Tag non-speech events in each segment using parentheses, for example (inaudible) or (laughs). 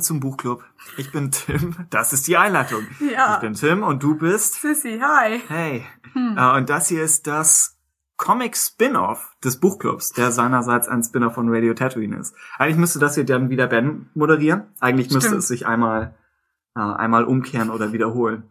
Willkommen zum Buchclub. Ich bin Tim. Das ist die Einleitung. Ja. Ich bin Tim und du bist. Sissy, hi. Hey. Äh, und das hier ist das Comic-Spin-Off des Buchclubs, der seinerseits ein Spin-Off von Radio Tatooine ist. Eigentlich müsste das hier dann wieder Ben moderieren. Eigentlich müsste Stimmt. es sich einmal, äh, einmal umkehren oder wiederholen.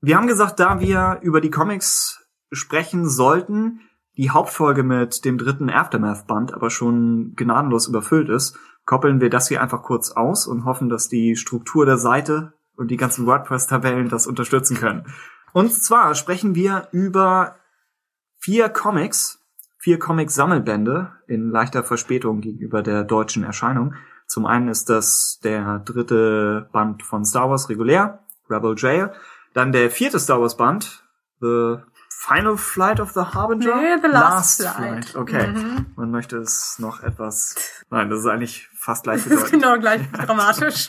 Wir haben gesagt, da wir über die Comics sprechen sollten, die Hauptfolge mit dem dritten Aftermath-Band aber schon gnadenlos überfüllt ist, koppeln wir das hier einfach kurz aus und hoffen, dass die Struktur der Seite und die ganzen WordPress-Tabellen das unterstützen können. Und zwar sprechen wir über vier Comics, vier Comic-Sammelbände in leichter Verspätung gegenüber der deutschen Erscheinung. Zum einen ist das der dritte Band von Star Wars regulär, Rebel Jail. Dann der vierte Star Wars Band, The Final Flight of the Harbinger? Nee, The Last Flight. Okay. Mhm. Man möchte es noch etwas, nein, das ist eigentlich fast gleich Das ist bedeutend. genau gleich (laughs) dramatisch.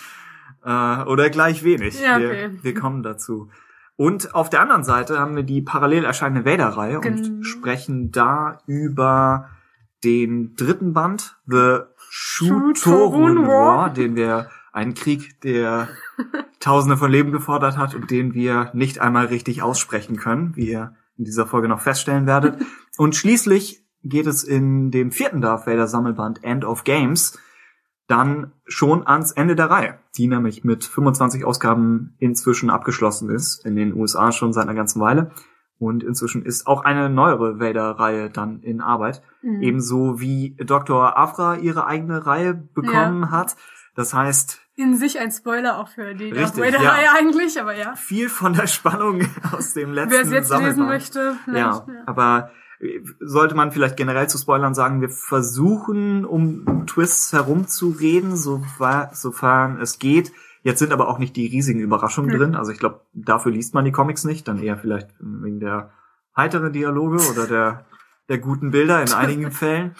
Äh, oder gleich wenig. Ja, wir, okay. wir kommen dazu. Und auf der anderen Seite haben wir die parallel erscheinende Vader-Reihe Genau. und sprechen da über den dritten Band, The Shu-Torun War. Den wir einen Krieg, der (laughs) Tausende von Leben gefordert hat und den wir nicht einmal richtig aussprechen können, wie ihr in dieser Folge noch feststellen werdet. (laughs) Und schließlich geht es in dem vierten Darth Vader Sammelband End of Games dann schon ans Ende der Reihe, die nämlich mit 25 Ausgaben inzwischen abgeschlossen ist, in den USA schon seit einer ganzen Weile. Und inzwischen ist auch eine neuere Vader-Reihe dann in Arbeit. Mhm. Ebenso wie Dr. Afra ihre eigene Reihe bekommen hat. Das heißt, In sich ein Spoiler auch für die Darth Richtig, ja. eigentlich, aber ja. viel von der Spannung (laughs) aus dem letzten Wer es jetzt lesen möchte, Ja, vielleicht, aber äh, sollte man vielleicht generell zu Spoilern sagen, wir versuchen, um Twists herumzureden, sofern es geht. Jetzt sind aber auch nicht die riesigen Überraschungen Hm. drin. Also ich glaube, dafür liest man die Comics nicht, dann eher vielleicht wegen der heiteren Dialoge oder der, der guten Bilder in (laughs) einigen Fällen.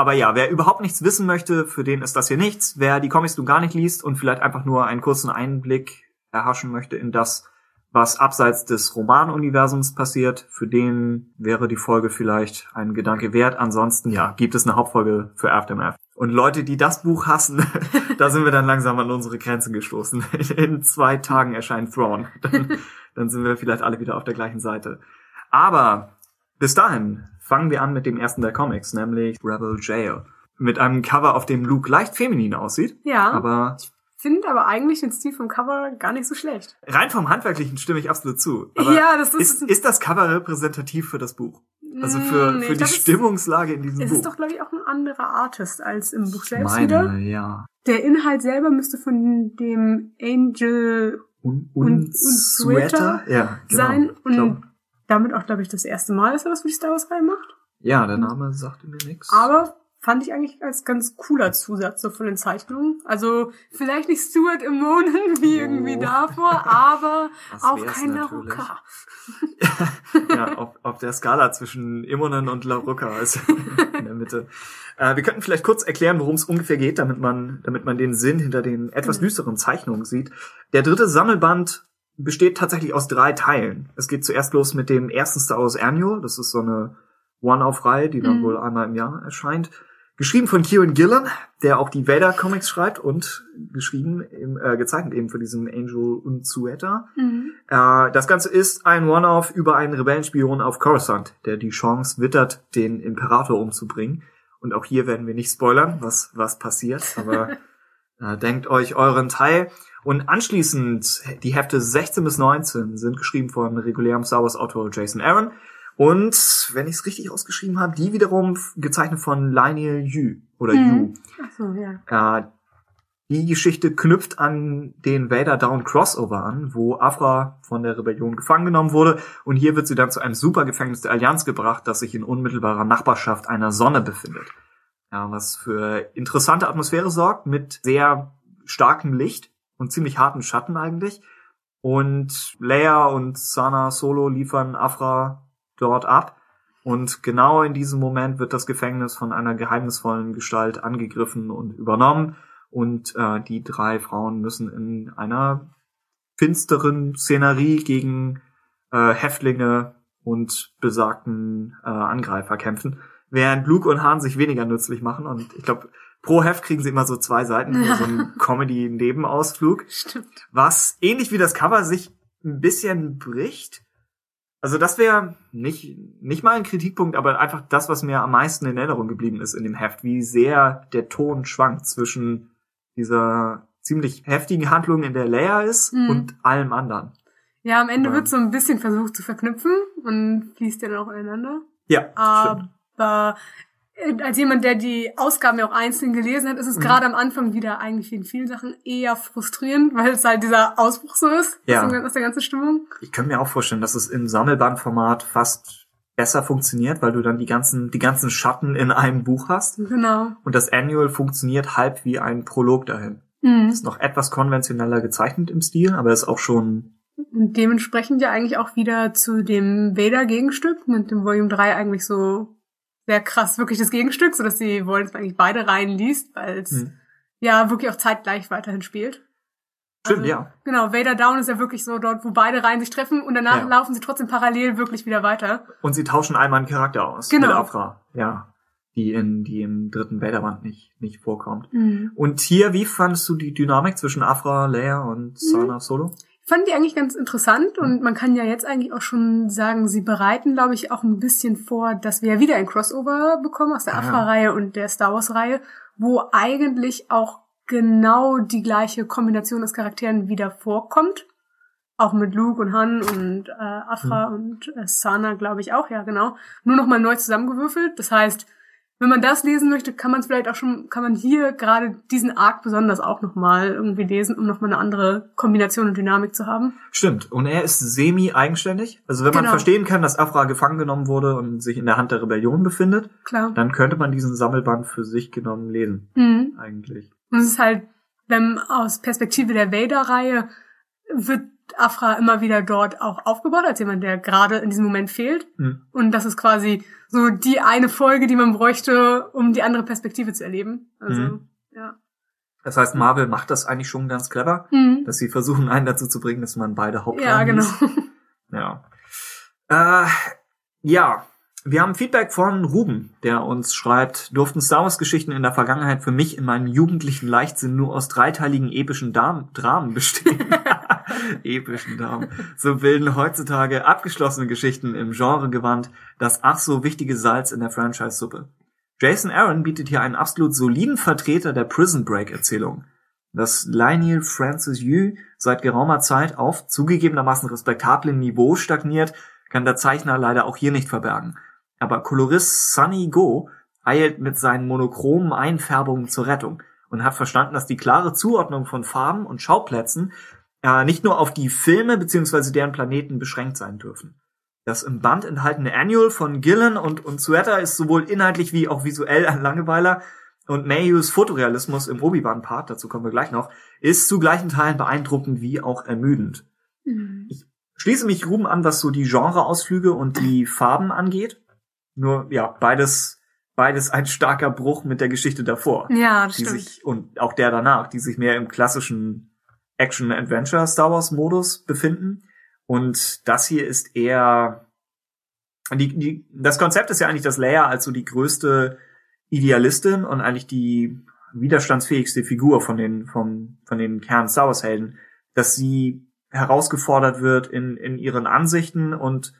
Aber ja, wer überhaupt nichts wissen möchte, für den ist das hier nichts. Wer die Comics nun gar nicht liest und vielleicht einfach nur einen kurzen Einblick erhaschen möchte in das, was abseits des Romanuniversums passiert, für den wäre die Folge vielleicht ein Gedanke wert. Ansonsten, ja, gibt es eine Hauptfolge für Aftermath. Und Leute, die das Buch hassen, (laughs) da sind wir dann langsam an unsere Grenzen gestoßen. (laughs) In zwei Tagen erscheint Thrawn. Dann, dann sind wir vielleicht alle wieder auf der gleichen Seite. Aber bis dahin fangen wir an mit dem ersten der Comics, nämlich Rebel Jail. Mit einem Cover, auf dem Luke leicht feminin aussieht. Ja. Aber Finde aber eigentlich den Stil vom Cover gar nicht so schlecht. rein vom Handwerklichen stimme ich absolut zu. Aber ja, das ist. ist, ist das Cover repräsentativ für das Buch? Also für, Mm, nee, für die es- Stimmungslage in diesem Es Buch. ist doch, glaube ich, auch ein anderer Artist als im Buch selbst meine, wieder. ja. Der Inhalt selber müsste von dem Angel Un, Und- un, und Sweater Ja, genau. sein und damit auch, glaube ich, das erste Mal, dass er was für die Star Wars Reihe macht. ja, der Name sagte mir nichts. Aber fand ich eigentlich als ganz cooler Zusatz so von den Zeichnungen. Also vielleicht nicht Stuart Immonen (laughs) wie Oh. irgendwie davor, (laughs) aber auch kein. Naruka. (laughs) ja, auf, auf der Skala zwischen Immonen und Laruka ist in der Mitte. Äh, wir könnten vielleicht kurz erklären, worum es ungefähr geht, damit man, damit man den Sinn hinter den etwas Mhm. düsteren Zeichnungen sieht. Der dritte Sammelband besteht tatsächlich aus drei Teilen. Es geht zuerst los mit dem ersten Star Wars Annual. Das ist so eine One-Off-Reihe, die dann Mhm. wohl einmal im Jahr erscheint. Geschrieben von Kieran Gillen, der auch die Vader-Comics schreibt und geschrieben, im, äh, gezeichnet eben für diesen Angel Unzueta. Mhm. Äh, das Ganze ist ein One-Off über einen Rebellenspion auf Coruscant, der die Chance wittert, den Imperator umzubringen. Und auch hier werden wir nicht spoilern, was, was passiert, aber (laughs) äh, denkt euch euren Teil. Und anschließend, die Hefte 16 bis 19 sind geschrieben von regulärem Star Wars Autor Jason Aaron. Und, wenn ich es richtig ausgeschrieben habe, die wiederum gezeichnet von Lionel Yu oder Mhm. Yu. Ach so, ja. Äh, die Geschichte knüpft an den Vader Down Crossover an, wo Afra von der Rebellion gefangen genommen wurde und hier wird sie dann zu einem Supergefängnis der Allianz gebracht, das sich in unmittelbarer Nachbarschaft einer Sonne befindet. Ja, was für interessante Atmosphäre sorgt mit sehr starkem Licht und ziemlich harten Schatten eigentlich. Und Leia und Sana Solo liefern Afra dort ab. Und genau in diesem Moment wird das Gefängnis von einer geheimnisvollen Gestalt angegriffen und übernommen. Und äh, die drei Frauen müssen in einer finsteren Szenerie gegen äh, Häftlinge und besagten äh, Angreifer kämpfen. Während Luke und Han sich weniger nützlich machen. Und ich glaube, pro Heft kriegen sie immer so zwei Seiten für so einen (laughs) Comedy-Nebenausflug. Stimmt. Was ähnlich wie das Cover sich ein bisschen bricht. Also das wäre nicht, nicht mal ein Kritikpunkt, aber einfach das, was mir am meisten in Erinnerung geblieben ist in dem Heft, wie sehr der Ton schwankt zwischen dieser ziemlich heftigen Handlung, in der Leia ist, Mhm. und allem anderen. Ja, am Ende Ja. wird so ein bisschen versucht zu verknüpfen und fließt ja dann auch ineinander. Ja, stimmt. Aber äh, als jemand, der die Ausgaben ja auch einzeln gelesen hat, ist es Mhm. gerade am Anfang wieder eigentlich in vielen Sachen eher frustrierend, (laughs) weil es halt dieser Ausbruch so ist Ja. aus, dem- aus der ganzen Stimmung. Ich könnte mir auch vorstellen, dass es im Sammelbandformat fast besser funktioniert, weil du dann die ganzen, die ganzen Schatten in einem Buch hast. Genau. Und das Annual funktioniert halb wie ein Prolog dahin. Mhm. Ist noch etwas konventioneller gezeichnet im Stil, aber ist auch schon, Und dementsprechend ja eigentlich auch wieder zu dem Vader-Gegenstück mit dem Volume 3 eigentlich so sehr krass wirklich das Gegenstück, sodass sie wollen, dass man eigentlich beide Reihen liest, weil es Hm. ja wirklich auch zeitgleich weiterhin spielt. stimmt, Also, ja. Genau, Vader Down ist ja wirklich so dort, wo beide Reihen sich treffen und danach Ja. laufen sie trotzdem parallel wirklich wieder weiter. Und sie tauschen einmal einen Charakter aus. Genau. Mit Afra. Ja. Die in, die im dritten Vader-Band nicht, nicht vorkommt. Mhm. Und hier, wie fandest du die Dynamik zwischen Afra, Leia Mhm. und Sana Solo? Ich fand die eigentlich ganz interessant und man kann ja jetzt eigentlich auch schon sagen, sie bereiten, glaube ich, auch ein bisschen vor, dass wir ja wieder ein Crossover bekommen aus der Ah. Afra-Reihe und der Star Wars-Reihe, wo eigentlich auch genau die gleiche Kombination aus Charakteren wieder vorkommt. Auch mit Luke und Han und äh, Afra und äh, Sana, glaube ich auch, ja genau. Nur nochmal neu zusammengewürfelt. Das heißt, wenn man das lesen möchte, kann man es vielleicht auch schon, kann man hier gerade diesen Arc besonders auch nochmal irgendwie lesen, um nochmal eine andere Kombination und Dynamik zu haben. Stimmt. Und er ist semi-eigenständig. Also wenn man Genau. verstehen kann, dass Afra gefangen genommen wurde und sich in der Hand der Rebellion befindet, Klar. dann könnte man diesen Sammelband für sich genommen lesen. Mhm. Eigentlich. Und es ist halt, wenn aus Perspektive der Vader-Reihe wird Afra immer wieder dort auch aufgebaut, als jemand, der gerade in diesem Moment fehlt. Hm. Und das ist quasi so die eine Folge, die man bräuchte, um die andere Perspektive zu erleben. Also, Mhm. ja. Das heißt, Marvel macht das eigentlich schon ganz clever, Mhm. dass sie versuchen, einen dazu zu bringen, dass man beide Hauptrollen Ja, genau. Ja. Äh, ja. Wir haben Feedback von Ruben, der uns schreibt, durften Star Wars Geschichten in der Vergangenheit für mich in meinem jugendlichen Leichtsinn nur aus dreiteiligen epischen Dam Dramen bestehen. (laughs) (laughs) epischen Dramen. So bilden heutzutage abgeschlossene Geschichten im Genregewand das ach so wichtige Salz in der Franchise-Suppe. Jason Aaron bietet hier einen absolut soliden Vertreter der Prison Break Erzählung. Dass Lionel Francis Yu seit geraumer Zeit auf zugegebenermaßen respektablem Niveau stagniert, kann der Zeichner leider auch hier nicht verbergen. Aber Kolorist Sunny Go eilt mit seinen monochromen Einfärbungen zur Rettung und hat verstanden, dass die klare Zuordnung von Farben und Schauplätzen äh, nicht nur auf die Filme bzw. deren Planeten beschränkt sein dürfen. Das im Band enthaltene Annual von Gillen und, und Suetta ist sowohl inhaltlich wie auch visuell ein Langeweiler und Mayhews Fotorealismus im Obi-Wan-Part, dazu kommen wir gleich noch, ist zu gleichen Teilen beeindruckend wie auch ermüdend. Mhm. Schließe mich Ruben an, was so die Genreausflüge und die Farben angeht. Nur, ja, beides, beides ein starker Bruch mit der Geschichte davor. Ja, das die stimmt. sich, und auch der danach, die sich mehr im klassischen Action-Adventure Star Wars Modus befinden. Und das hier ist eher, die, die, das Konzept ist ja eigentlich, dass Leia als so die größte Idealistin und eigentlich die widerstandsfähigste Figur von den, von, von den Kern Star Wars Helden, dass sie herausgefordert wird in, in ihren Ansichten und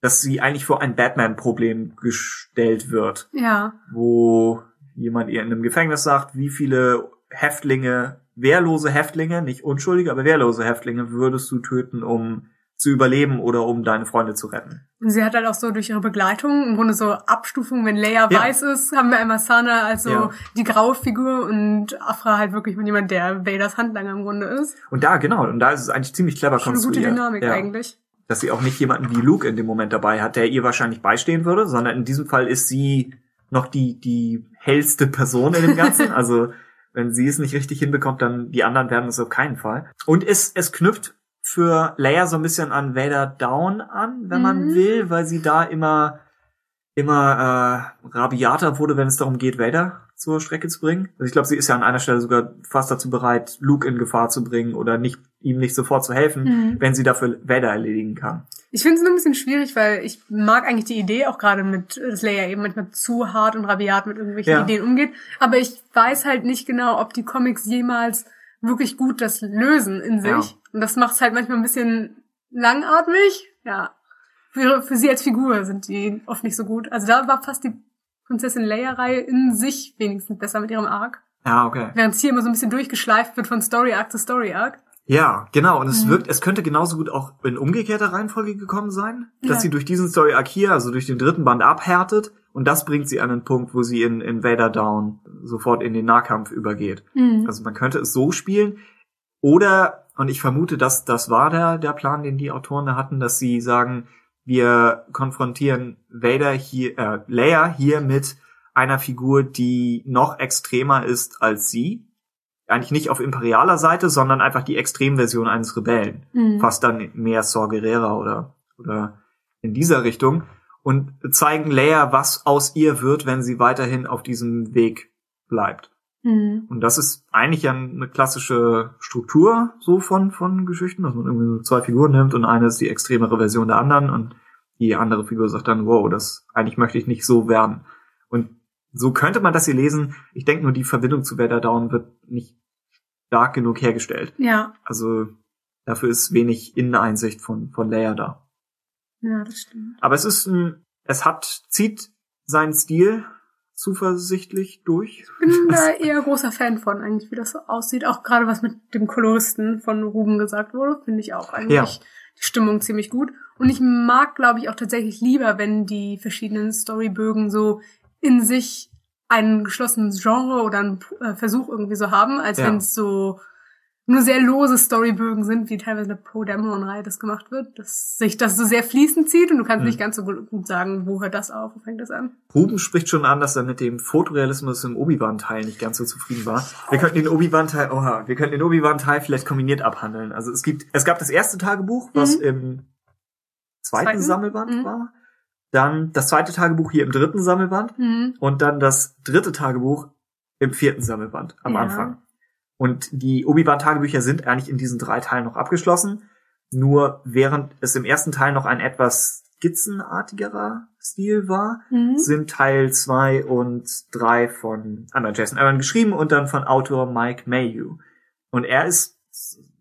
dass sie eigentlich vor ein Batman-Problem gestellt wird Ja. wo jemand ihr in einem Gefängnis sagt, wie viele Häftlinge, wehrlose Häftlinge, nicht unschuldige, aber wehrlose Häftlinge würdest du töten, um zu überleben oder um deine Freunde zu retten. Und sie hat halt auch so durch ihre Begleitung im Grunde so Abstufungen. Wenn Leia Ja. weiß ist, haben wir einmal Sana als so Ja. die graue Figur und Afra halt wirklich mit jemand, der Vaders Handlanger im Grunde ist. Und da, genau, und da ist es eigentlich ziemlich clever Schon eine gute konstruiert. Dynamik ja. eigentlich. Dass sie auch nicht jemanden wie Luke in dem Moment dabei hat, der ihr wahrscheinlich beistehen würde, sondern in diesem Fall ist sie noch die, die hellste Person in dem Ganzen. (laughs) also, wenn sie es nicht richtig hinbekommt, dann die anderen werden es auf keinen Fall. Und es, es knüpft für Leia so ein bisschen an Vader Down an, wenn man Mhm. will, weil sie da immer, immer äh, rabiater wurde, wenn es darum geht, Vader zur Strecke zu bringen. Also ich glaube, sie ist ja an einer Stelle sogar fast dazu bereit, Luke in Gefahr zu bringen oder nicht ihm nicht sofort zu helfen, Mhm. wenn sie dafür Vader erledigen kann. Ich finde es nur ein bisschen schwierig, weil ich mag eigentlich die Idee auch gerade mit, dass Leia eben manchmal zu hart und rabiat mit irgendwelchen Ja. Ideen umgeht. Aber ich weiß halt nicht genau, ob die Comics jemals wirklich gut das lösen in sich. Ja. Und das macht es halt manchmal ein bisschen langatmig. Ja. Für, für sie als Figur sind die oft nicht so gut. Also da war fast die Prinzessin Leia-Reihe in sich wenigstens besser mit ihrem Arc. Ja, okay. Während es hier immer so ein bisschen durchgeschleift wird von Story Arc zu Story Arc. Ja, genau. Und es Mhm. wirkt, es könnte genauso gut auch in umgekehrter Reihenfolge gekommen sein, dass Ja. sie durch diesen Story Arc hier, also durch den dritten Band abhärtet und das bringt sie an den Punkt, wo sie in, in Vader Down sofort in den Nahkampf übergeht. Mhm. Also man könnte es so spielen oder, und ich vermute, dass das war der, der Plan, den die Autoren da hatten, dass sie sagen, wir konfrontieren Vader hier, äh, Leia hier mit einer Figur, die noch extremer ist als sie. Eigentlich nicht auf imperialer Seite, sondern einfach die Extremversion eines Rebellen. Mhm. Fast dann mehr Saw Gerrera oder, oder in dieser Richtung. Und zeigen Leia, was aus ihr wird, wenn sie weiterhin auf diesem Weg bleibt. Mhm. Und das ist eigentlich ja eine klassische Struktur so von, von Geschichten, dass man irgendwie so zwei Figuren nimmt und eine ist die extremere Version der anderen und die andere Figur sagt dann, wow, das eigentlich möchte ich nicht so werden. Und so könnte man das hier lesen. Ich denke nur, die Verbindung zu Vader Down wird nicht stark genug hergestellt. Ja, Also dafür ist wenig Inneneinsicht von, von Leia da. ja, das stimmt. Aber es ist ein, es hat, zieht seinen Stil zuversichtlich durch. Ich bin (laughs) da eher großer Fan von, eigentlich, wie das so aussieht. Auch gerade was mit dem Koloristen von Ruben gesagt wurde, finde ich auch eigentlich Ja. die Stimmung ziemlich gut. Und ich mag, glaube ich, auch tatsächlich lieber, wenn die verschiedenen Storybögen so in sich ein geschlossenes Genre oder einen äh, Versuch irgendwie so haben, als Ja. wenn es so nur sehr lose Storybögen sind, wie teilweise in der Poe Dameron-Reihe das gemacht wird, dass sich das so sehr fließend zieht und du kannst Mhm. nicht ganz so gut gut sagen, wo hört das auf, wo fängt das an. Ruben spricht schon an, dass er mit dem Fotorealismus im Obi-Wan-Teil nicht ganz so zufrieden war. Wir könnten den Obi-Wan-Teil, oha, wir könnten den Obi-Wan-Teil vielleicht kombiniert abhandeln. Also es gibt, es gab das erste Tagebuch, was Mhm. im zweiten, Zweiten? Sammelband Mhm. war. Dann das zweite Tagebuch hier im dritten Sammelband Mhm. und dann das dritte Tagebuch im vierten Sammelband am Ja. Anfang. Und die Obi-Wan-Tagebücher sind eigentlich in diesen drei Teilen noch abgeschlossen. Nur während es im ersten Teil noch ein etwas skizzenartigerer Stil war, Mhm. sind Teil 2 und 3 von einmal Jason Aaron geschrieben und dann von Autor Mike Mayhew. Und er ist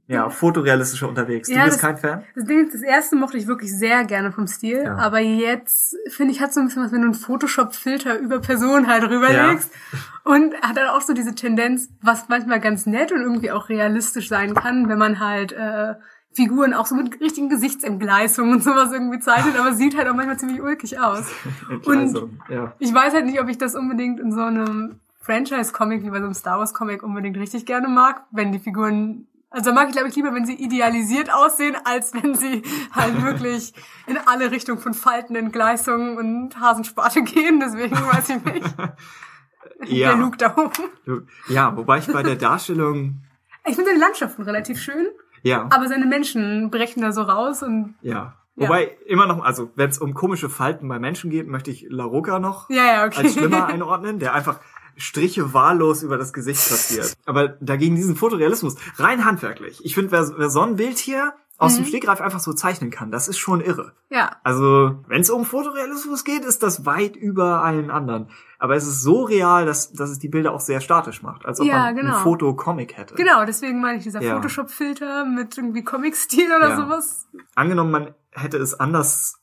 ja fotorealistischer unterwegs. Ja, du bist das- kein Fan? Das Ding ist, das erste mochte ich wirklich sehr gerne vom Stil, Ja. aber jetzt finde ich, hat so ein bisschen was, wenn du einen Photoshop-Filter über Personen halt rüberlegst. Und hat dann auch so diese Tendenz, was manchmal ganz nett und irgendwie auch realistisch sein kann, wenn man halt äh, Figuren auch so mit richtigen Gesichtsentgleisungen und sowas irgendwie zeichnet, aber sieht halt auch manchmal ziemlich ulkig aus. (laughs) Also, ja. Ich weiß halt nicht, ob ich das unbedingt in so einem Franchise-Comic wie bei so einem Star Wars-Comic unbedingt richtig gerne mag, wenn die Figuren also mag ich, glaube ich, lieber, wenn sie idealisiert aussehen, als wenn sie halt wirklich in alle Richtungen von Falten, Entgleisungen und Hasensparte gehen. Deswegen weiß ich nicht. Der Ja, Luke da oben. ja, wobei ich bei der Darstellung, Ich finde seine Landschaften relativ schön, ja, aber seine Menschen brechen da so raus und ja. Ja. Wobei immer noch, also wenn es um komische Falten bei Menschen geht, möchte ich La Rocca noch ja, ja, okay. als schlimmer (laughs) einordnen, der einfach Striche wahllos über das Gesicht passiert. (laughs) Aber dagegen diesen Fotorealismus, rein handwerklich. Ich finde, wer, wer so ein Bild hier aus dem Mhm. Stegreif einfach so zeichnen kann, das ist schon irre. ja, Also, wenn es um Fotorealismus geht, ist das weit über allen anderen. Aber es ist so real, dass, dass es die Bilder auch sehr statisch macht, als ob Ja, man genau. ein Fotocomic hätte. genau, deswegen meine ich dieser Ja. Photoshop-Filter mit irgendwie Comic-Stil oder Ja. sowas. Angenommen, man hätte es anders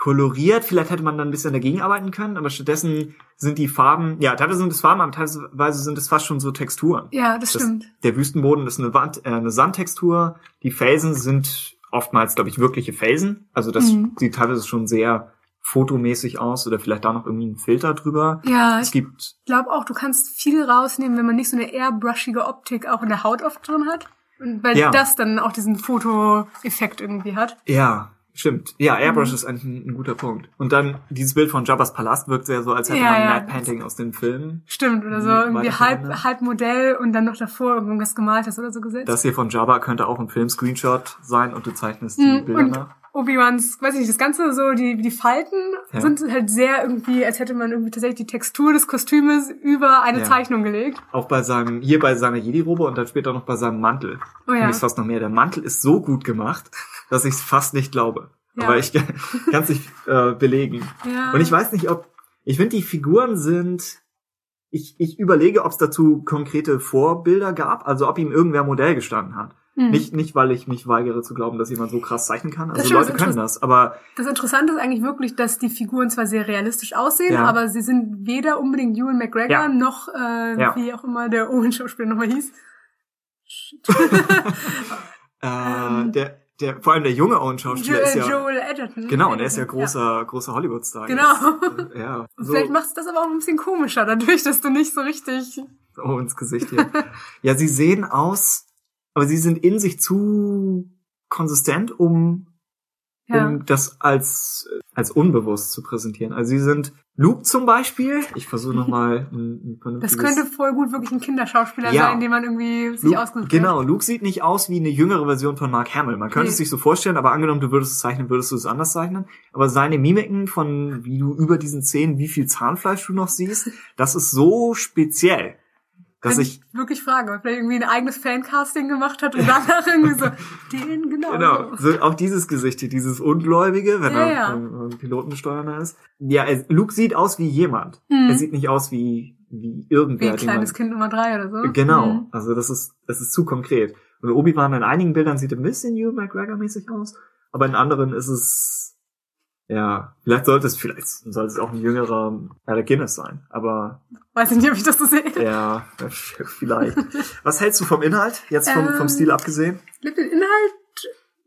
koloriert, vielleicht hätte man dann ein bisschen dagegen arbeiten können, aber stattdessen sind die Farben, ja, teilweise sind es Farben, aber teilweise sind es fast schon so Texturen. Ja, das, Das- stimmt. Der Wüstenboden ist eine, Wand, äh, eine Sandtextur. Die Felsen sind oftmals, glaube ich, wirkliche Felsen. Also das Mhm. sieht teilweise schon sehr fotomäßig aus oder vielleicht da noch irgendwie ein Filter drüber. Ja, Es ich gibt, glaube auch, du kannst viel rausnehmen, wenn man nicht so eine airbrushige Optik auch in der Haut oft drin hat. Und weil Ja. das dann auch diesen Fotoeffekt irgendwie hat. ja, stimmt. Ja, Airbrush Mhm. ist eigentlich ein, ein guter Punkt. Und dann dieses Bild von Jabba's Palast wirkt sehr so, als hätte Ja, man ja. Mad Painting aus den Filmen. Stimmt, oder so irgendwie halb, halb Modell und dann noch davor irgendwas gemaltes oder so gesetzt. Das hier von Jabba könnte auch ein Film-Screenshot sein und du zeichnest die Mhm, Bilder und nach. Obi-Wans, weiß ich nicht, das Ganze so, die, die Falten Ja. sind halt sehr irgendwie, als hätte man irgendwie tatsächlich die Textur des Kostümes über eine Ja. Zeichnung gelegt. Auch bei seinem, hier bei seiner Jedi-Robe und dann später noch bei seinem Mantel. Oh ja. Und ich fast noch mehr. Der Mantel ist so gut gemacht, dass ich es fast nicht glaube. Ja. Aber ich kann es nicht äh, belegen. Ja. Und ich weiß nicht, ob. Ich finde, die Figuren sind. Ich, ich überlege, ob es dazu konkrete Vorbilder gab, also ob ihm irgendwer Modell gestanden hat. Hm. Nicht, nicht, weil ich mich weigere zu glauben, dass jemand so krass zeichnen kann. Also Leute können das, aber Das Interessante ist eigentlich wirklich, dass die Figuren zwar sehr realistisch aussehen, Ja. aber sie sind weder unbedingt Ewan McGregor Ja. noch, äh, Ja. wie auch immer der Owen-Schauspieler nochmal hieß. (laughs) Äh, Ähm. der, der, vor allem der junge Owen-Schauspieler ist ja. Joel Edgerton. Genau, und er ist ja großer, großer Hollywood-Star. Genau. Jetzt. (laughs) Ja. Und So, Vielleicht macht es das aber auch ein bisschen komischer, dadurch, dass du nicht so richtig. oh, ins Gesicht hier. ja, sie sehen aus, aber sie sind in sich zu konsistent, um Ja. um das als, als unbewusst zu präsentieren. Also sie sind Luke zum Beispiel. Ich versuche nochmal (laughs) ein, ein Das könnte voll gut wirklich ein Kinderschauspieler Ja. sein, den man irgendwie sich Luke, ausgesucht hat. genau, Luke sieht nicht aus wie eine jüngere Version von Mark Hamill. Man könnte Nee. es sich so vorstellen, aber angenommen, du würdest es zeichnen, würdest du es anders zeichnen. Aber seine Mimiken von, wie du über diesen Zähnen, wie viel Zahnfleisch du noch siehst, das ist so speziell, dass Wenn ich, wirklich frage, ob er irgendwie ein eigenes Fancasting gemacht hat und danach irgendwie so, (laughs) den genau. genau, so, auch dieses Gesicht hier, dieses Ungläubige, wenn Ja, er ja. ähm, Pilotensteuerner ist. Ja, er, Luke sieht aus wie jemand. Mhm. Er sieht nicht aus wie, wie Wie irgendwer. ein den man- kleines Kind Nummer drei oder so. Genau, Mhm. also das ist, das ist zu konkret. Und Obi-Wan in einigen Bildern sieht ein bisschen Ewan McGregor-mäßig aus, aber in anderen ist es, ja, vielleicht sollte es, vielleicht sollte es auch ein jüngerer Alec Guinness sein, aber Weiß ich nicht, ob ich das so sehe. ja, (laughs) vielleicht. Was hältst du vom Inhalt, jetzt vom, vom Ähm, Stil abgesehen? Den Inhalt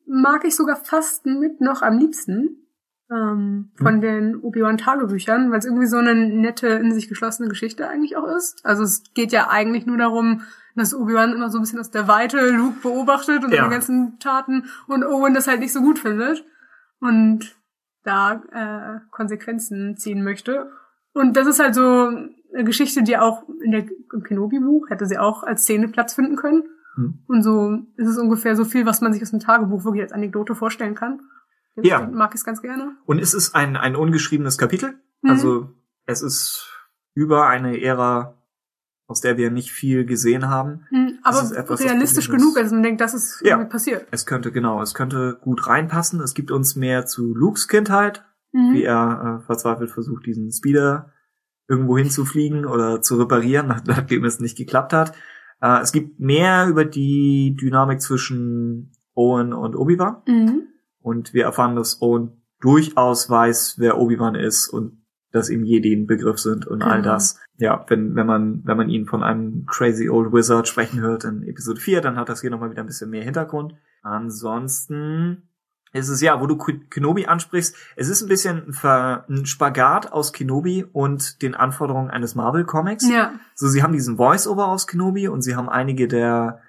mag ich sogar fast mit noch am liebsten ähm, von Hm. den Obi-Wan-Tagebüchern, weil es irgendwie so eine nette, in sich geschlossene Geschichte eigentlich auch ist. Also es geht ja eigentlich nur darum, dass Obi-Wan immer so ein bisschen aus der Weite Luke beobachtet und Ja. seine ganzen Taten und Owen das halt nicht so gut findet und da äh, Konsequenzen ziehen möchte. Und das ist halt so eine Geschichte, die auch in der, im Kenobi-Buch hätte sie auch als Szene Platz finden können. Hm. Und so ist es ungefähr so viel, was man sich aus dem Tagebuch wirklich als Anekdote vorstellen kann. Ja. Deswegen mag ich es ganz gerne. Und es ist ein, ein ungeschriebenes Kapitel, Mhm. also es ist über eine Ära, aus der wir nicht viel gesehen haben. Hm, Das Aber ist etwas, was realistisch genug, also man denkt, das ist Ja. passiert. Es könnte, genau, es könnte gut reinpassen. Es gibt uns mehr zu Lukes Kindheit, Mhm. wie er äh, verzweifelt versucht, diesen Speeder irgendwo hinzufliegen oder zu reparieren, (laughs) nach- nachdem es nicht geklappt hat. Äh, es gibt mehr über die Dynamik zwischen Owen und Obi-Wan Mhm. und wir erfahren, dass Owen durchaus weiß, wer Obi-Wan ist und dass ihm Jedi ein Begriff sind und all Genau. das. Ja, wenn, wenn man, wenn man ihn von einem crazy old wizard sprechen hört in Episode 4, dann hat das hier nochmal wieder ein bisschen mehr Hintergrund. Ansonsten ist es ja, wo du Kenobi ansprichst, es ist ein bisschen ein, Ver, ein Spagat aus Kenobi und den Anforderungen eines Marvel-Comics. Ja. So, sie haben diesen Voice-Over aus Kenobi und sie haben einige der,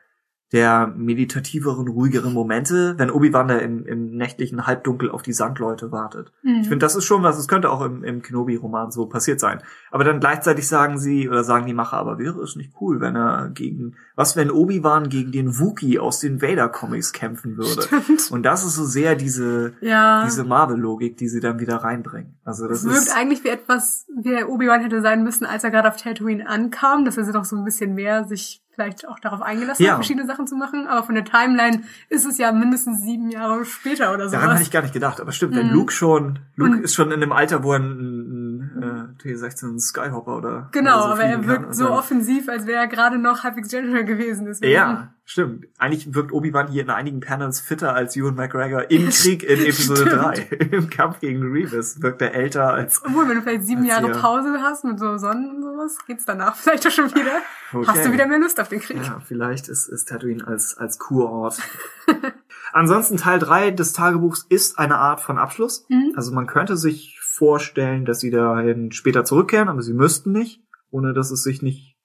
der meditativeren, ruhigeren Momente, wenn Obi-Wan da im, im nächtlichen Halbdunkel auf die Sandleute wartet. Mhm. Ich finde, das ist schon was, es könnte auch im, im Kenobi-Roman so passiert sein. Aber dann gleichzeitig sagen sie, oder sagen die Macher, aber wäre es nicht cool, wenn er gegen, was wenn Obi-Wan gegen den Wookiee aus den Vader-Comics kämpfen würde? Stimmt. Und das ist so sehr diese, Ja. diese Marvel-Logik, die sie dann wieder reinbringen. Also das Es wirkt ist, eigentlich wie etwas, wie Obi-Wan hätte sein müssen, als er gerade auf Tatooine ankam, dass er sich doch so ein bisschen mehr sich vielleicht auch darauf eingelassen Ja. hat, verschiedene Sachen zu machen. Aber von der Timeline ist es ja mindestens sieben Jahre später oder daran hatte ich gar nicht gedacht. Aber stimmt, wenn Mhm. Luke schon, Luke Und- ist schon in einem Alter, wo er ein, äh, T16 Skyhopper oder Genau, oder so aber er kann. wirkt so offensiv, als wäre er gerade noch halbwegs General gewesen. Deswegen. Ja, stimmt. Eigentlich wirkt Obi-Wan hier in einigen Panels fitter als Ewan McGregor im Krieg in Episode Stimmt. (laughs) 3. Im Kampf gegen Grievous wirkt er älter als... Obwohl, wenn du vielleicht sieben Jahre ihr- Pause hast mit so Sonnen und sowas, geht's danach (laughs) vielleicht auch schon wieder. Okay. Hast du wieder mehr Lust auf den Krieg. Ja, vielleicht ist, ist Tatooine als, als Kurort. (laughs) Ansonsten Teil 3 des Tagebuchs ist eine Art von Abschluss. Mhm. Also man könnte sich vorstellen, dass sie dahin später zurückkehren, aber sie müssten nicht, ohne dass es sich nicht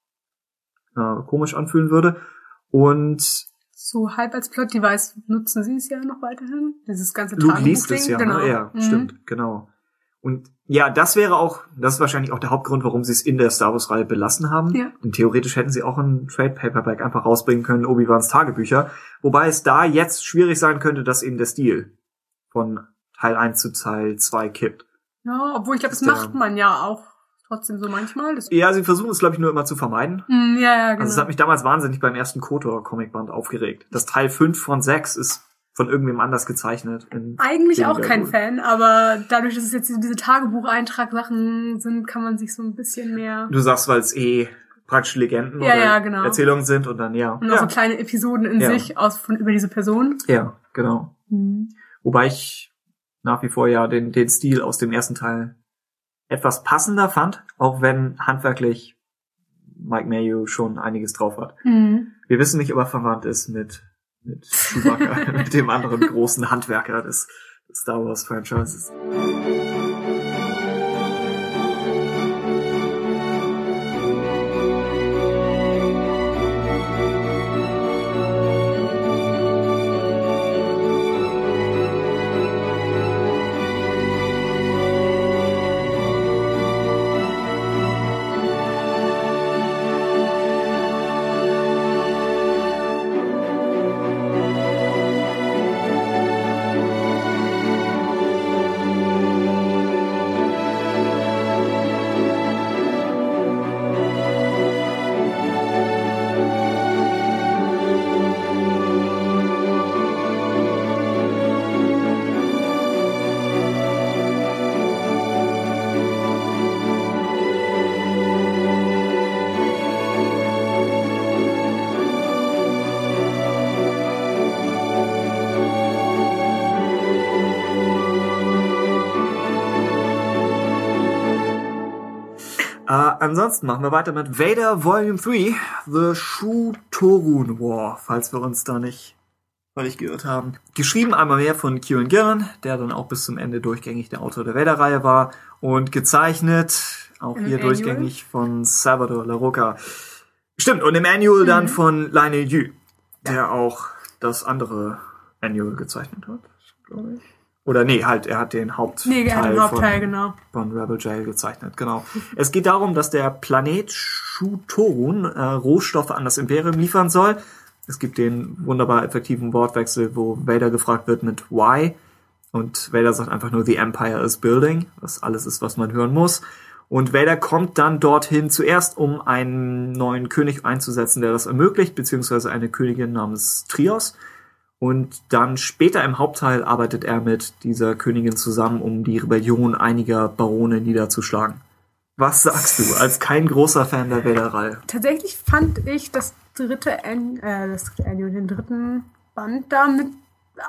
äh, komisch anfühlen würde. Und So halb als Plot-Device nutzen sie es ja noch weiterhin. Dieses ganze Luke liest es ja, genau. ne? ja, Mhm. stimmt, genau. Und ja, das wäre auch, das ist wahrscheinlich auch der Hauptgrund, warum sie es in der Star Wars Reihe belassen haben. Ja. Und theoretisch hätten sie auch ein Trade Paperback einfach rausbringen können, Obi-Wans Tagebücher. Wobei es da jetzt schwierig sein könnte, dass eben der Stil von Teil 1 zu Teil 2 kippt. Ja, obwohl ich glaube, das macht man ja auch trotzdem so manchmal. Das, Ja, sie versuchen es, glaube ich, nur immer zu vermeiden. Mm, ja, ja, genau. Also es hat mich damals wahnsinnig beim ersten KOTOR-Comicband aufgeregt. Das Teil 5 von 6 ist von irgendwem anders gezeichnet. Eigentlich auch kein gut. Fan, aber dadurch, dass es jetzt diese Tagebucheintrag-Sachen sind, kann man sich so ein bisschen mehr Du sagst, weil es eh praktische Legenden Ja, oder ja, genau. Erzählungen sind und dann ja. und auch ja. so kleine Episoden in sich aus von über diese Person. ja, genau. Mhm. Wobei ich nach wie vor ja den, den Stil aus dem ersten Teil etwas passender fand, auch wenn handwerklich Mike Mayo schon einiges drauf hat. Mhm. Wir wissen nicht, ob er verwandt ist mit, mit Chewbacca, (laughs) mit dem anderen großen Handwerker des, des Star Wars Franchises. Ansonsten machen wir weiter mit Vader Volume 3, The Shu-Torun War, falls wir uns da nicht völlig geirrt haben. Geschrieben einmal mehr von Kieran Gillen, der dann auch bis zum Ende durchgängig der Autor der Vader-Reihe war und gezeichnet, auch Im hier Annual? durchgängig von Salvador Larroca. Stimmt, und im Annual dann Mhm. von Lionel Yu, der auch das andere Annual gezeichnet hat, glaube ich. Oder nee, halt, er hat den Hauptteil Nee, er hat den Hauptteil, von, genau. von Rebel Jail gezeichnet, genau. Es geht darum, dass der Planet Shutorun äh, Rohstoffe an das Imperium liefern soll. Es gibt den wunderbar effektiven Wortwechsel, wo Vader gefragt wird mit Why. Und Vader sagt einfach nur, The Empire is building, was alles ist, was man hören muss. Und Vader kommt dann dorthin zuerst, um einen neuen König einzusetzen, der das ermöglicht, beziehungsweise eine Königin namens Trios. Und dann später im Hauptteil arbeitet er mit dieser Königin zusammen, um die Rebellion einiger Barone niederzuschlagen. Was sagst du als kein großer Fan der Vader-Reihe? Tatsächlich fand ich das dritte, An äh, das dritte Annual, den dritten Band damit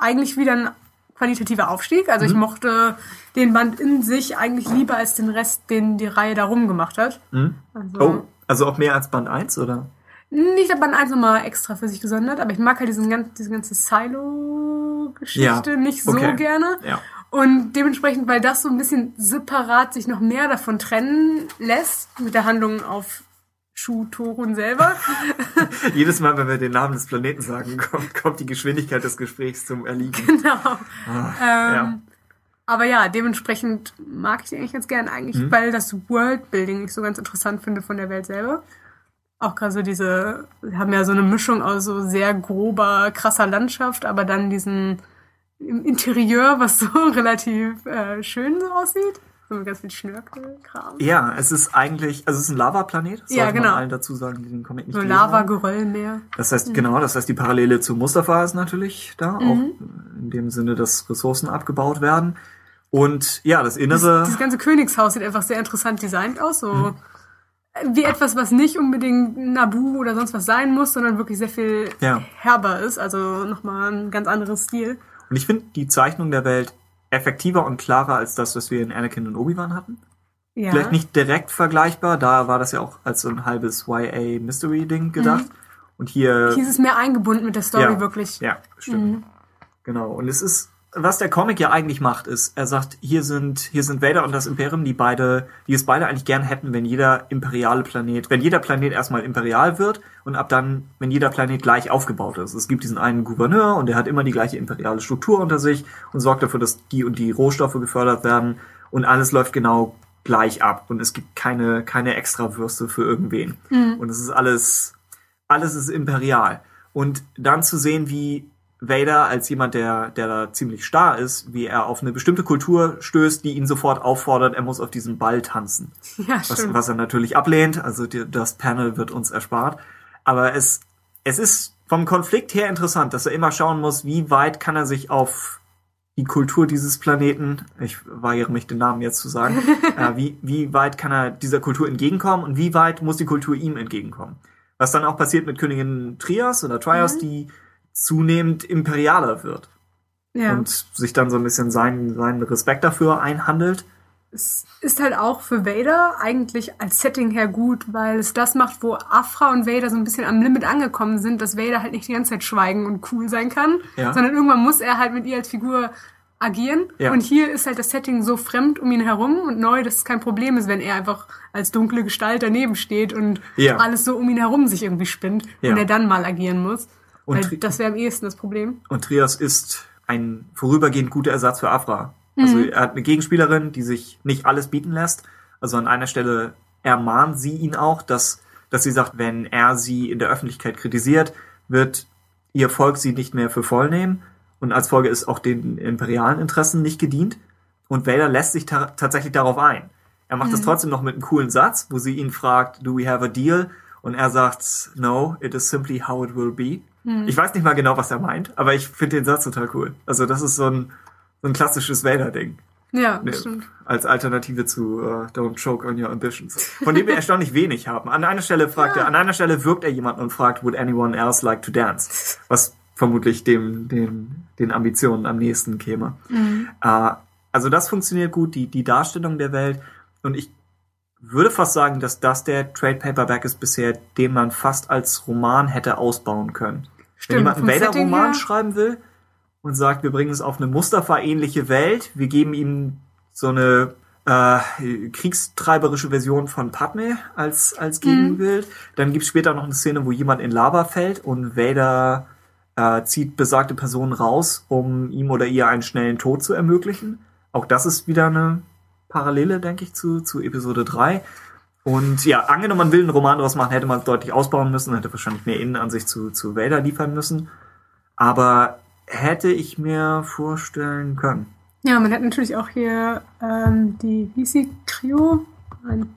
eigentlich wieder ein qualitativer Aufstieg. Also Mhm. ich mochte den Band in sich eigentlich lieber als den Rest, den die Reihe darum gemacht hat. Hm? Also Oh, also auch mehr als Band 1, oder? Nicht Band 1 nochmal extra für sich gesondert, aber ich mag halt diesen ganzen, diese ganze Silo-Geschichte Ja, nicht so okay. gerne. Ja. Und dementsprechend, weil das so ein bisschen separat sich noch mehr davon trennen lässt, mit der Handlung auf Shu Torun selber. (laughs) Jedes Mal, wenn wir den Namen des Planeten sagen, kommt, kommt die Geschwindigkeit des Gesprächs zum Erliegen. genau. Ah, Ähm, ja. Aber ja, dementsprechend mag ich die eigentlich ganz gern, eigentlich, Mhm. weil das Worldbuilding ich so ganz interessant finde von der Welt selber. Auch gerade so diese, wir haben ja so eine Mischung aus so sehr grober, krasser Landschaft, aber dann diesen im Interieur, was so (laughs) relativ äh, schön so aussieht. So mit ganz viel Schnörkelkram. ja, es ist eigentlich, also es ist ein Lavaplanet. Das Ja, sollte man genau. allen dazu sagen, die den Comic nicht So. Lava-Geröllmeer. Das Mhm. heißt, genau, das heißt, die Parallele zu Mustafa ist natürlich da, auch in dem Sinne, dass Ressourcen abgebaut werden. Und ja, das Innere. Dieses ganze Königshaus sieht einfach sehr interessant designt aus, so Mhm. Wie etwas, was nicht unbedingt Nabu oder sonst was sein muss, sondern wirklich sehr viel Ja. herber ist, also nochmal ein ganz anderes Stil. Und ich finde die Zeichnung der Welt effektiver und klarer als das, was wir in Anakin und Obi-Wan hatten. Ja. Vielleicht nicht direkt vergleichbar, da war das ja auch als so ein halbes YA-Mystery-Ding gedacht. Und hier. Hier ist es mehr eingebunden mit der Story ja, wirklich. Ja, stimmt. Mhm. Genau. Und es ist, was der Comic ja eigentlich macht, ist, er sagt, hier sind, hier sind Vader und das Imperium, die beide, die es beide eigentlich gern hätten, wenn jeder imperiale Planet, wenn jeder Planet erstmal imperial wird und ab dann, wenn jeder Planet gleich aufgebaut ist. Es gibt diesen einen Gouverneur und der hat immer die gleiche imperiale Struktur unter sich und sorgt dafür, dass die und die Rohstoffe gefördert werden und alles läuft genau gleich ab und es gibt keine, keine Extrawürste für irgendwen. Und es ist alles, alles ist imperial. Und dann zu sehen, wie Vader als jemand, der, der da ziemlich starr ist, wie er auf eine bestimmte Kultur stößt, die ihn sofort auffordert, er muss auf diesem Ball tanzen. (laughs) Ja, Was, was er natürlich ablehnt, also die, das Panel wird uns erspart. Aber es, es ist vom Konflikt her interessant, dass er immer schauen muss, wie weit kann er sich auf die Kultur dieses Planeten, ich weigere mich den Namen jetzt zu sagen, (laughs) äh, wie, wie weit kann er dieser Kultur entgegenkommen und wie weit muss die Kultur ihm entgegenkommen. Was dann auch passiert mit Königin Trias oder Trias, Mhm. die zunehmend imperialer wird Ja. und sich dann so ein bisschen seinen, seinen Respekt dafür einhandelt. es ist halt auch für Vader eigentlich als Setting her gut, weil es das macht, wo Afra und Vader so ein bisschen am Limit angekommen sind, dass Vader halt nicht die ganze Zeit schweigen und cool sein kann, Ja. sondern irgendwann muss er halt mit ihr als Figur agieren. Ja. Und hier ist halt das Setting so fremd um ihn herum und neu, dass es kein Problem ist, wenn er einfach als dunkle Gestalt daneben steht und Ja. alles so um ihn herum sich irgendwie spinnt Ja. und er dann mal agieren muss. Und das wäre am ehesten das Problem. Und Trias ist ein vorübergehend guter Ersatz für Afra. Also er hat eine Gegenspielerin, die sich nicht alles bieten lässt. Also an einer Stelle ermahnt sie ihn auch, dass, dass sie sagt, wenn er sie in der Öffentlichkeit kritisiert, wird ihr Volk sie nicht mehr für voll nehmen. Und als Folge ist auch den imperialen Interessen nicht gedient. Und Vader lässt sich ta tatsächlich darauf ein. Er macht das trotzdem noch mit einem coolen Satz, wo sie ihn fragt, do we have a deal? Und er sagt, no, it is simply how it will be. Ich weiß nicht mal genau, was er meint, aber ich finde den Satz total cool. Also das ist so ein, so ein klassisches Vader-Ding. Ja, das stimmt. Als Alternative zu äh, Don't Choke on Your Ambitions. Von dem wir erstaunlich wenig haben. An einer Stelle fragt er, an einer Stelle wirkt er jemanden und fragt, would anyone else like to dance? Was vermutlich dem, dem, den Ambitionen am nächsten käme. Äh, also das funktioniert gut, die, die Darstellung der Welt. Und ich würde fast sagen, dass das der Trade Paperback ist bisher, den man fast als Roman hätte ausbauen können. Stimmt, Wenn jemand einen Vader-Roman schreiben will und sagt, wir bringen es auf eine Mustafa-ähnliche Welt, wir geben ihm so eine äh, kriegstreiberische Version von Padme als, als Gegenbild. Dann gibt es später noch eine Szene, wo jemand in Lava fällt und Vader äh, zieht besagte Person raus, um ihm oder ihr einen schnellen Tod zu ermöglichen. Auch das ist wieder eine Parallele, denke ich, zu, zu Episode 3. Und ja, angenommen, man will einen Roman draus machen, hätte man es deutlich ausbauen müssen, hätte wahrscheinlich mehr Innenansicht zu, zu Vader liefern müssen. Aber hätte ich mir vorstellen können. Ja, man hat natürlich auch hier ähm, die, wie hieß sie, Trio? Ein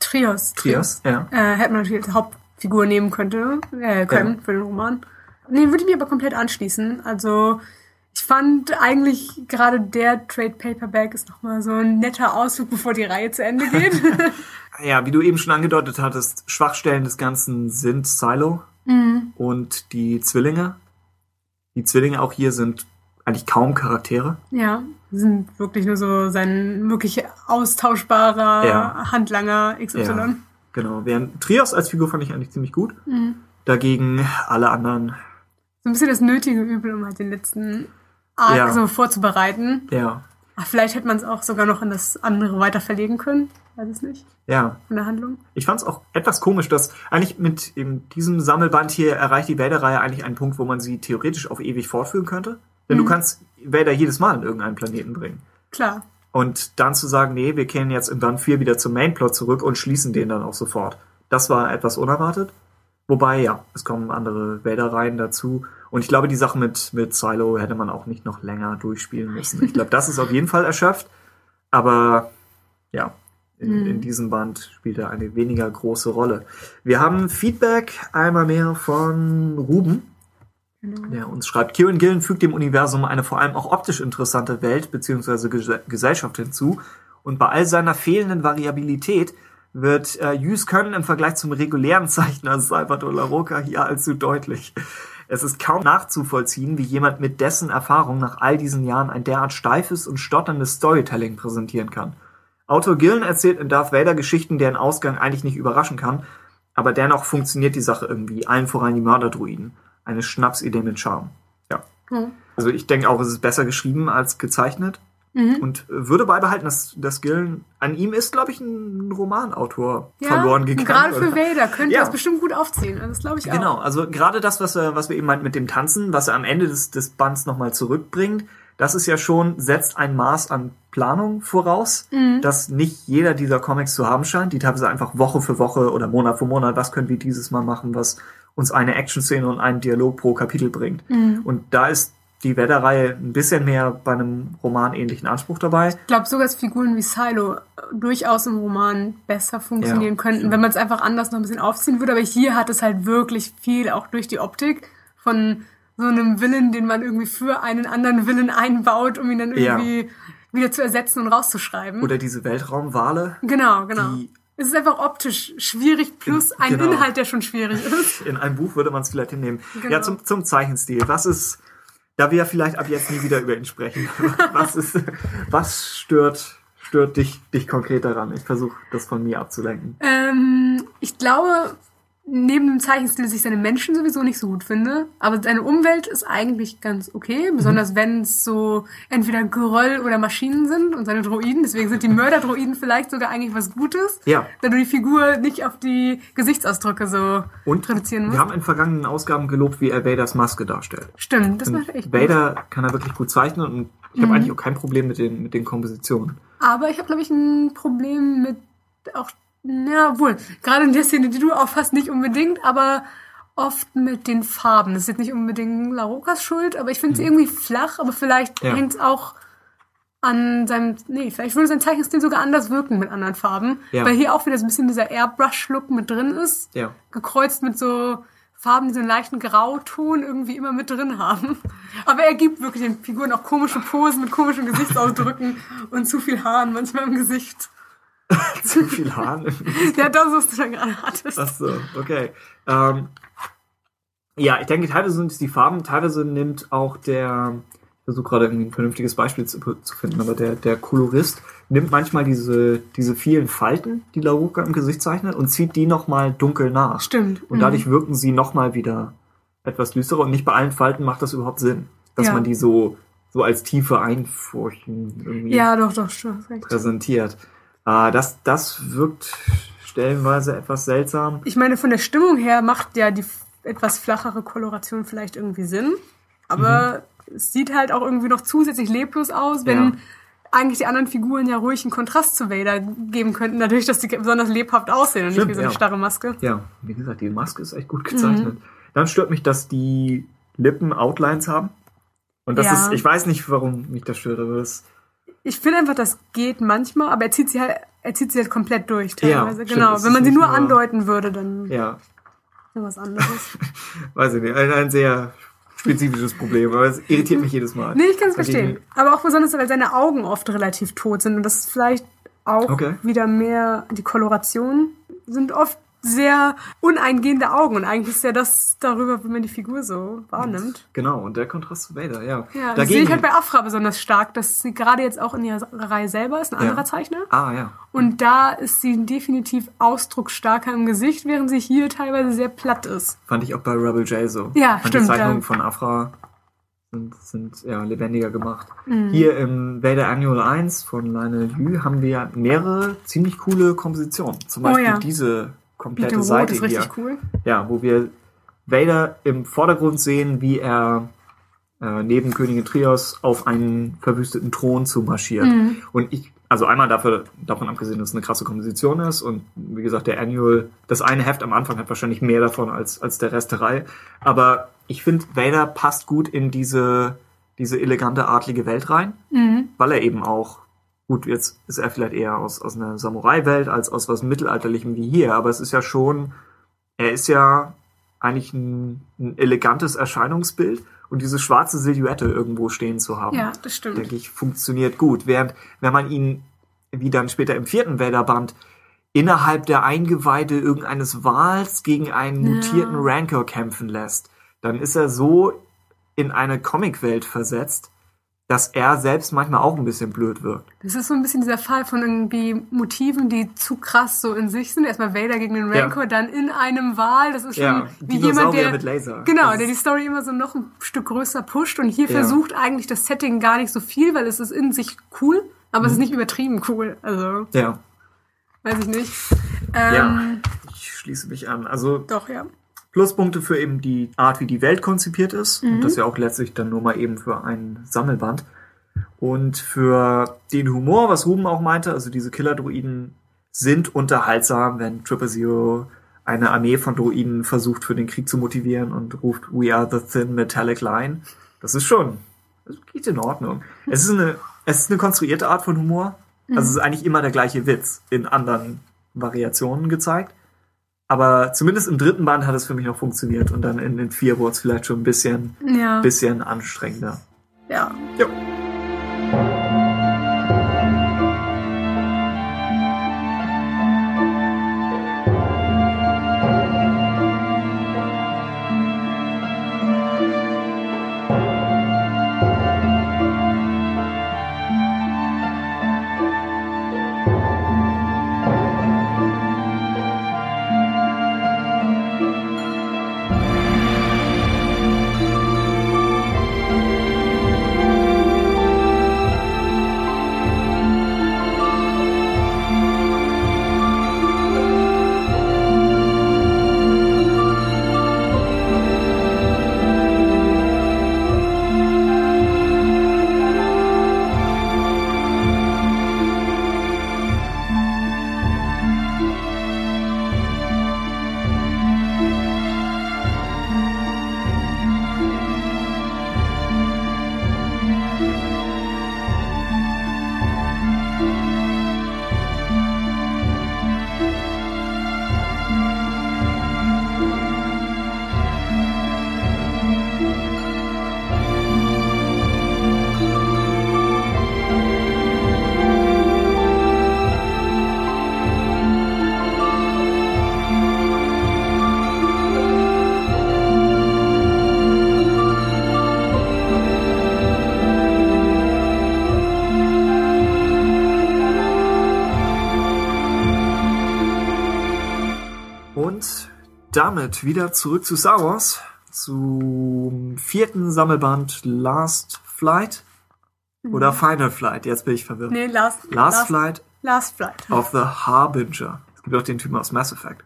Trios. Trias, ja. Äh, hätte man natürlich als Hauptfigur nehmen könnte, äh, können Ja. für den Roman. Nee, würde ich mir aber komplett anschließen. Also, ich fand eigentlich gerade der Trade Paperback ist nochmal so ein netter Ausflug, bevor die Reihe zu Ende geht. (laughs) Ja, wie du eben schon angedeutet hattest, Schwachstellen des Ganzen sind Silo und die Zwillinge. Die Zwillinge auch hier sind eigentlich kaum Charaktere. ja, sind wirklich nur so sein wirklich austauschbarer Ja. Handlanger XY. Ja, genau. Während Trios als Figur fand ich eigentlich ziemlich gut. Dagegen alle anderen, So ein bisschen das nötige Übel, um halt den letzten Arc Ja. so vorzubereiten. ja, Ach, vielleicht hätte man es auch sogar noch in das andere weiter verlegen können. Weiß es nicht. ja. Von der Handlung. Ich fand es auch etwas komisch, dass eigentlich mit diesem Sammelband hier erreicht die Vader-Reihe eigentlich einen Punkt, wo man sie theoretisch auf ewig fortführen könnte. Denn du kannst Vader jedes Mal in irgendeinen Planeten bringen. Klar. Und dann zu sagen, nee, wir kehren jetzt in Band 4 wieder zum Mainplot zurück und schließen den dann auch sofort. Das war etwas unerwartet. Wobei, ja, es kommen andere Vader-Reihen dazu. Und ich glaube, die Sache mit, mit Silo hätte man auch nicht noch länger durchspielen müssen. Ich glaube, das ist auf jeden Fall erschöpft. Aber ja, in, in diesem Band spielt er eine weniger große Rolle. Wir haben Feedback einmal mehr von Ruben. Der uns schreibt, Kieran Gillen fügt dem Universum eine vor allem auch optisch interessante Welt bzw. Ges Gesellschaft hinzu. Und bei all seiner fehlenden Variabilität wird äh, Yus Können im Vergleich zum regulären Zeichner Salvador La Roca hier allzu deutlich. Es ist kaum nachzuvollziehen, wie jemand mit dessen Erfahrung nach all diesen Jahren ein derart steifes und stotterndes Storytelling präsentieren kann. Autor Gillen erzählt in Darth Vader Geschichten, deren Ausgang eigentlich nicht überraschen kann, aber dennoch funktioniert die Sache irgendwie, allen voran die Mörderdruiden. Eine Schnapsidee mit Charme. Ja. Mhm. Also ich denke auch, es ist besser geschrieben als gezeichnet. Und würde beibehalten, dass, dass Gillen, an ihm ist, glaube ich, ein Romanautor verloren gegangen. Gerade für? Vader könnte Ja. es bestimmt gut aufziehen. Also das glaube ich auch. Genau, also gerade das, was, er, was wir eben meinten mit dem Tanzen, was er am Ende des, des Bands nochmal zurückbringt, das ist ja schon, setzt ein Maß an Planung voraus, das nicht jeder dieser Comics zu haben scheint, die teilweise einfach Woche für Woche oder Monat für Monat, was können wir dieses Mal machen, was uns eine Action-Szene und einen Dialog pro Kapitel bringt. Und da ist die Vader-Reihe ein bisschen mehr bei einem romanähnlichen Anspruch dabei. Ich glaube sogar, dass Figuren wie Silo äh, durchaus im Roman besser funktionieren Ja, könnten, wenn man es einfach anders noch ein bisschen aufziehen würde. Aber hier hat es halt wirklich viel, auch durch die Optik, von so einem Willen, den man irgendwie für einen anderen Willen einbaut, um ihn dann Ja. irgendwie wieder zu ersetzen und rauszuschreiben. Oder diese Weltraumwale. genau, genau. Es ist einfach optisch schwierig, plus ein Genau. Inhalt, der schon schwierig (laughs) ist. In einem Buch würde man es vielleicht hinnehmen. Genau. Ja, zum, zum Zeichenstil. Was ist, da wir vielleicht ab jetzt nie wieder über ihn sprechen, (laughs) was ist, was stört, stört dich, dich konkret daran? Ich versuche das von mir abzulenken. Ähm, ich glaube, neben dem Zeichenstil, dass ich seine Menschen sowieso nicht so gut finde, aber seine Umwelt ist eigentlich ganz okay, Mhm. besonders wenn es so entweder Geröll oder Maschinen sind und seine Droiden, deswegen sind die (laughs) Mörderdroiden vielleicht sogar eigentlich was Gutes, Ja. da du die Figur nicht auf die Gesichtsausdrücke so Und reduzieren musst. wir haben in vergangenen Ausgaben gelobt, wie er Vaders Maske darstellt. Stimmt, das macht echt gut. Mhm. Vader kann er wirklich gut zeichnen und ich habe eigentlich auch kein Problem mit den, mit den Kompositionen. Aber ich habe, glaube ich, ein Problem mit auch, na wohl, gerade in der Szene, die du auffasst, nicht unbedingt, aber oft mit den Farben. Das ist jetzt nicht unbedingt Larokas Schuld, aber ich finde sie irgendwie flach, aber vielleicht. Ja. hängt es auch an seinem, nee, vielleicht würde sein Zeichenstil sogar anders wirken mit anderen Farben, Ja. weil hier auch wieder so ein bisschen dieser Airbrush-Look mit drin ist, Ja. gekreuzt mit so Farben, die so einen leichten Grauton irgendwie immer mit drin haben. Aber er gibt wirklich den Figuren auch komische Posen mit komischen Gesichtsausdrücken und zu viel Haaren manchmal im Gesicht. (laughs) Zu viel Haaren. Ja, das, du da gerade hattest. Ach so, okay. Ähm, ja, ich denke, teilweise sind es die Farben, teilweise nimmt auch der, ich versuche gerade irgendwie ein vernünftiges Beispiel zu, zu finden, aber der, der Kolorist nimmt manchmal diese, diese vielen Falten, die Laruka im Gesicht zeichnet, und zieht die nochmal dunkel nach. Stimmt. Und dadurch wirken sie nochmal wieder etwas düsterer und nicht bei allen Falten macht das überhaupt Sinn, dass Ja. man die so, so als tiefe Einfurchen irgendwie Ja, doch, doch, stimmt. hast recht. Äh, das, das wirkt stellenweise etwas seltsam. Ich meine, von der Stimmung her macht ja die etwas flachere Koloration vielleicht irgendwie Sinn. Aber es sieht halt auch irgendwie noch zusätzlich leblos aus, wenn Ja. eigentlich die anderen Figuren ja ruhig einen Kontrast zu Vader geben könnten, dadurch, dass die besonders lebhaft aussehen und Stimmt, nicht wie so eine ja. starre Maske. Ja, wie gesagt, die Maske ist echt gut gezeichnet. Mhm. Dann stört mich, dass die Lippen Outlines haben. Und das Ja. ist, ich weiß nicht, warum mich das stört, aber das, Ich finde einfach, das geht manchmal, aber er zieht sie halt, er zieht sie halt komplett durch Ja, teilweise. stimmt, genau. Wenn man sie nur nur- andeuten würde, dann ja, was anderes. (laughs) weiß ich nicht, ein, ein sehr spezifisches Problem, aber es irritiert mich jedes Mal. Nee, ich kann es verstehen. Aber auch besonders, weil seine Augen oft relativ tot sind und das ist vielleicht auch Okay. wieder mehr die Koloration sind oft sehr uneingehende Augen und eigentlich ist ja das darüber, wie man die Figur so wahrnimmt. Genau, und der Kontrast zu Vader, ja. Ja, das sehe ich halt bei Afra besonders stark, dass sie gerade jetzt auch in ihrer Reihe selber ist, ein Ja. anderer Zeichner. ah, ja. Und da ist sie definitiv ausdrucksstarker im Gesicht, während sie hier teilweise sehr platt ist. Fand ich auch bei Rebel J so. Ja, Fand stimmt, Die Zeichnungen ja. von Afra sind, sind ja, lebendiger gemacht. Mhm. Hier im Vader Annual 1 von Lionel Yu haben wir mehrere ziemlich coole Kompositionen. Zum Oh Beispiel ja. diese komplette Rot Seite ist hier. richtig cool. Ja, wo wir Vader im Vordergrund sehen, wie er äh, neben Königin Trios auf einen verwüsteten Thron zu marschiert. Mhm. Und ich, also einmal dafür, davon abgesehen, dass es eine krasse Komposition ist und wie gesagt, der Annual, das eine Heft am Anfang hat wahrscheinlich mehr davon als, als der Rest der Reihe. Aber ich finde, Vader passt gut in diese, diese elegante, adlige Welt rein, Mhm. weil er eben auch Gut, jetzt ist er vielleicht eher aus, aus einer Samurai-Welt als aus was Mittelalterlichem wie hier, aber es ist ja schon, er ist ja eigentlich ein, ein elegantes Erscheinungsbild und diese schwarze Silhouette irgendwo stehen zu haben, Ja, das stimmt. denke ich, funktioniert gut. Während, wenn man ihn, wie dann später im vierten Vader-Band, innerhalb der Eingeweide irgendeines Wals gegen einen Ja. mutierten Rancor kämpfen lässt, dann ist er so in eine Comicwelt versetzt, dass er selbst manchmal auch ein bisschen blöd wirkt. Das ist so ein bisschen dieser Fall von irgendwie Motiven, die zu krass so in sich sind. Erstmal Vader gegen den Ja. Rancor, dann in einem Wal. Das ist schon Ja, wie jemand, der mit Laser. genau, Das der die Story immer so noch ein Stück größer pusht. Und hier Ja. versucht eigentlich das Setting gar nicht so viel, weil es ist in sich cool, aber Mhm. es ist nicht übertrieben cool. Also Ja, weiß ich nicht. Ähm, ja, ich schließe mich an. Also Doch ja. Pluspunkte für eben die Art, wie die Welt konzipiert ist. Mhm. Und das ja auch letztlich dann nur mal eben für ein Sammelband. Und für den Humor, was Ruben auch meinte, also diese Killer-Druiden sind unterhaltsam, wenn Triple Zero eine Armee von Druiden versucht für den Krieg zu motivieren und ruft We are the thin metallic line. Das ist schon das geht in Ordnung. Es ist eine, es ist eine konstruierte Art von Humor. Also es ist eigentlich immer der gleiche Witz in anderen Variationen gezeigt. Aber zumindest im dritten Band hat es für mich noch funktioniert und dann in den vier wurde es vielleicht schon ein bisschen, Ja. bisschen anstrengender. Ja. Ja. Damit wieder zurück zu Star Wars, zum vierten Sammelband Last Flight oder Final Flight. Jetzt bin ich verwirrt. Mhm. Nee, Last, Last, Flight Last Flight. of the Harbinger. Es gibt auch den Typen aus Mass Effect.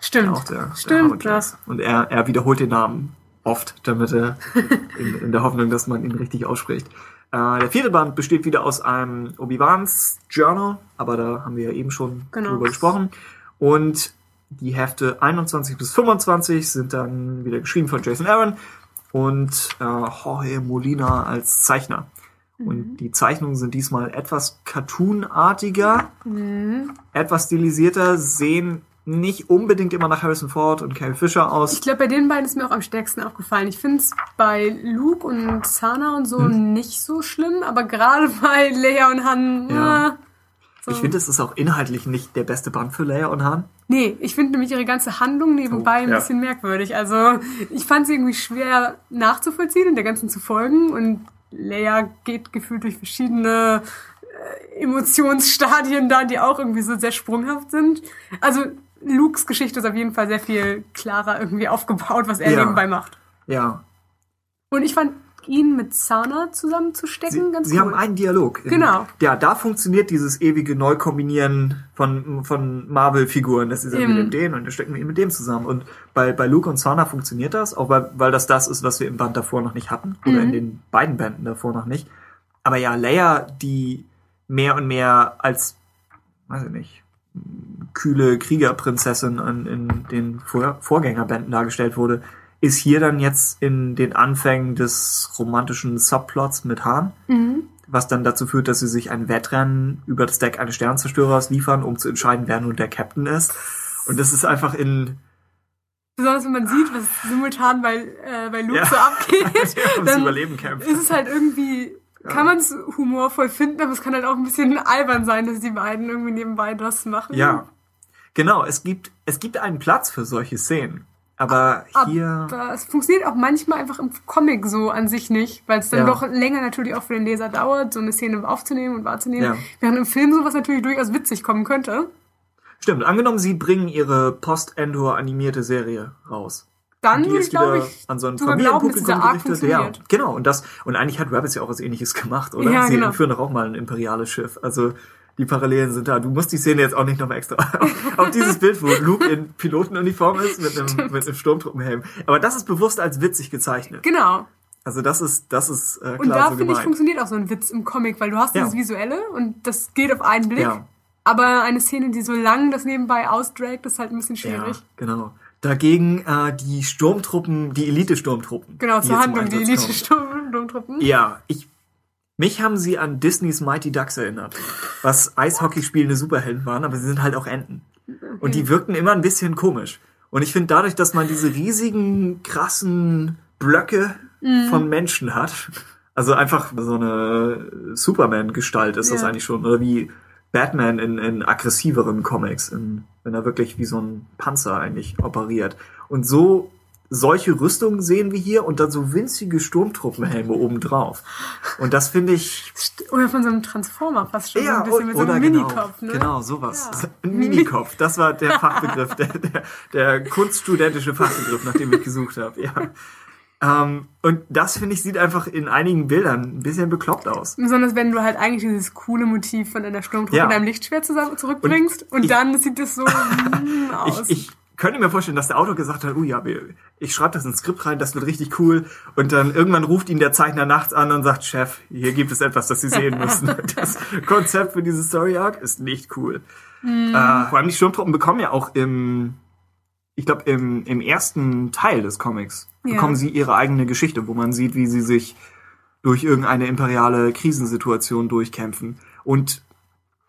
Stimmt. Auch der, der Stimmt, Harbinger. das. Und er, er wiederholt den Namen oft, damit er (laughs) in, in der Hoffnung, dass man ihn richtig ausspricht. Äh, der vierte Band besteht wieder aus einem Obi-Wans Journal, aber da haben wir ja eben schon Genau. drüber gesprochen. Und die Hefte 21 bis 25 sind dann wieder geschrieben von Jason Aaron und äh, Jorge Molina als Zeichner. Mhm. Und die Zeichnungen sind diesmal etwas cartoonartiger, Mhm. etwas stilisierter, sehen nicht unbedingt immer nach Harrison Ford und Carrie Fisher aus. Ich glaube, bei den beiden ist mir auch am stärksten aufgefallen. Ich finde es bei Luke und Sana und so Hm. nicht so schlimm, aber gerade bei Leia und Han. Ja. So. Ich finde, es ist auch inhaltlich nicht der beste Band für Leia und Han. Nee, ich finde nämlich ihre ganze Handlung nebenbei Oh, ein ja. bisschen merkwürdig. Also ich fand sie irgendwie schwer nachzuvollziehen und der ganzen zu folgen. Und Leia geht gefühlt durch verschiedene äh, Emotionsstadien da, die auch irgendwie so sehr sprunghaft sind. Also Lukes Geschichte ist auf jeden Fall sehr viel klarer irgendwie aufgebaut, was er Ja. nebenbei macht. Ja. Und ich fand ihn mit Sana zusammenzustecken Sie, ganz sie cool. haben einen Dialog. Genau. Ja, da funktioniert dieses ewige Neukombinieren von, von Marvel-Figuren. Das ist ja Eben. mit dem und dann stecken wir ihn mit dem zusammen. Und bei, bei Luke und Sana funktioniert das, auch weil, weil das das ist, was wir im Band davor noch nicht hatten. Oder Mhm. in den beiden Bänden davor noch nicht. Aber ja, Leia, die mehr und mehr als, weiß ich nicht, kühle Kriegerprinzessin in, in den Vor Vorgängerbänden dargestellt wurde, ist hier dann jetzt in den Anfängen des romantischen Subplots mit Han, Mhm. was dann dazu führt, dass sie sich ein Wettrennen über das Deck eines Sternzerstörers liefern, um zu entscheiden, wer nun der Captain ist. Und das ist einfach in Besonders wenn man sieht, was simultan bei, äh, bei Luke Ja. so abgeht, (laughs) ums dann Überleben kämpft. ist es halt irgendwie, kann man es humorvoll finden, aber es kann halt auch ein bisschen albern sein, dass die beiden irgendwie nebenbei das machen. Ja. Genau, es gibt, es gibt einen Platz für solche Szenen. Aber hier. Aber es funktioniert auch manchmal einfach im Comic so an sich nicht, weil es dann Ja. doch länger natürlich auch für den Leser dauert, so eine Szene aufzunehmen und wahrzunehmen. Ja. Während im Film sowas natürlich durchaus witzig kommen könnte. Stimmt, angenommen, sie bringen ihre Post-Endor animierte Serie raus. Dann würde ist ich, glaube wieder ich, an so ein Familienpublikum gerichtet. Ja, genau. Und das, und eigentlich hat Rabbits ja auch was ähnliches gemacht, oder? Ja, Sie genau. entführen doch auch mal ein imperiales Schiff. Also, die Parallelen sind da. Du musst die Szene jetzt auch nicht noch extra auf, (laughs) auf dieses Bild, wo Luke in Pilotenuniform ist, mit einem, mit einem Sturmtruppenhelm. Aber das ist bewusst als witzig gezeichnet. Genau. Also, das ist, das ist, äh, klar Und da so finde ich, funktioniert auch so ein Witz im Comic, weil du hast Ja. dieses Visuelle und das geht auf einen Blick. Ja. Aber eine Szene, die so lang das nebenbei ausdragt, ist halt ein bisschen Ja, schwierig. genau. Dagegen äh, die Sturmtruppen, die Elite-Sturmtruppen. Genau, zur Handlung, die. Elite-Sturmtruppen. Sturmtruppen. Ja, ich. Mich haben sie an Disneys Mighty Ducks erinnert. Was Eishockeyspielende Superhelden waren, aber sie sind halt auch Enten. Und die wirkten immer ein bisschen komisch. Und ich finde dadurch, dass man diese riesigen, krassen Blöcke von Menschen hat, also einfach so eine Superman-Gestalt ist das Ja. eigentlich schon, oder wie Batman in, in aggressiveren Comics, in, wenn er wirklich wie so ein Panzer eigentlich operiert. Und so solche Rüstungen sehen wir hier und dann so winzige Sturmtruppenhelme obendrauf. Und das finde ich Oder von so einem Transformer fast schon. so ja, ein bisschen mit so einem genau, Minikopf, ne? Genau, sowas. Ja. (laughs) Ein Minikopf, das war der Fachbegriff, der, der, der kunststudentische Fachbegriff, nach dem ich gesucht habe. Ja. Ähm, und das, finde ich, sieht einfach in einigen Bildern ein bisschen bekloppt aus. Besonders wenn du halt eigentlich dieses coole Motiv von einer Sturmtruppe Ja. in deinem Lichtschwert zusammen zurückbringst und, ich- dann sieht es so mm, (laughs) aus. Ich, ich könnte mir vorstellen, dass der Autor gesagt hat, oh ja, ich schreibe das ins Skript rein, das wird richtig cool. Und dann irgendwann ruft ihn der Zeichner nachts an und sagt, Chef, hier gibt es etwas, das Sie sehen müssen. (laughs) Das Konzept für diese Story Arc ist nicht cool. Mhm. Äh, vor allem die Sturmtruppen bekommen ja auch im, ich glaube, im, im ersten Teil des Comics Ja. bekommen sie ihre eigene Geschichte, wo man sieht, wie sie sich durch irgendeine imperiale Krisensituation durchkämpfen. Und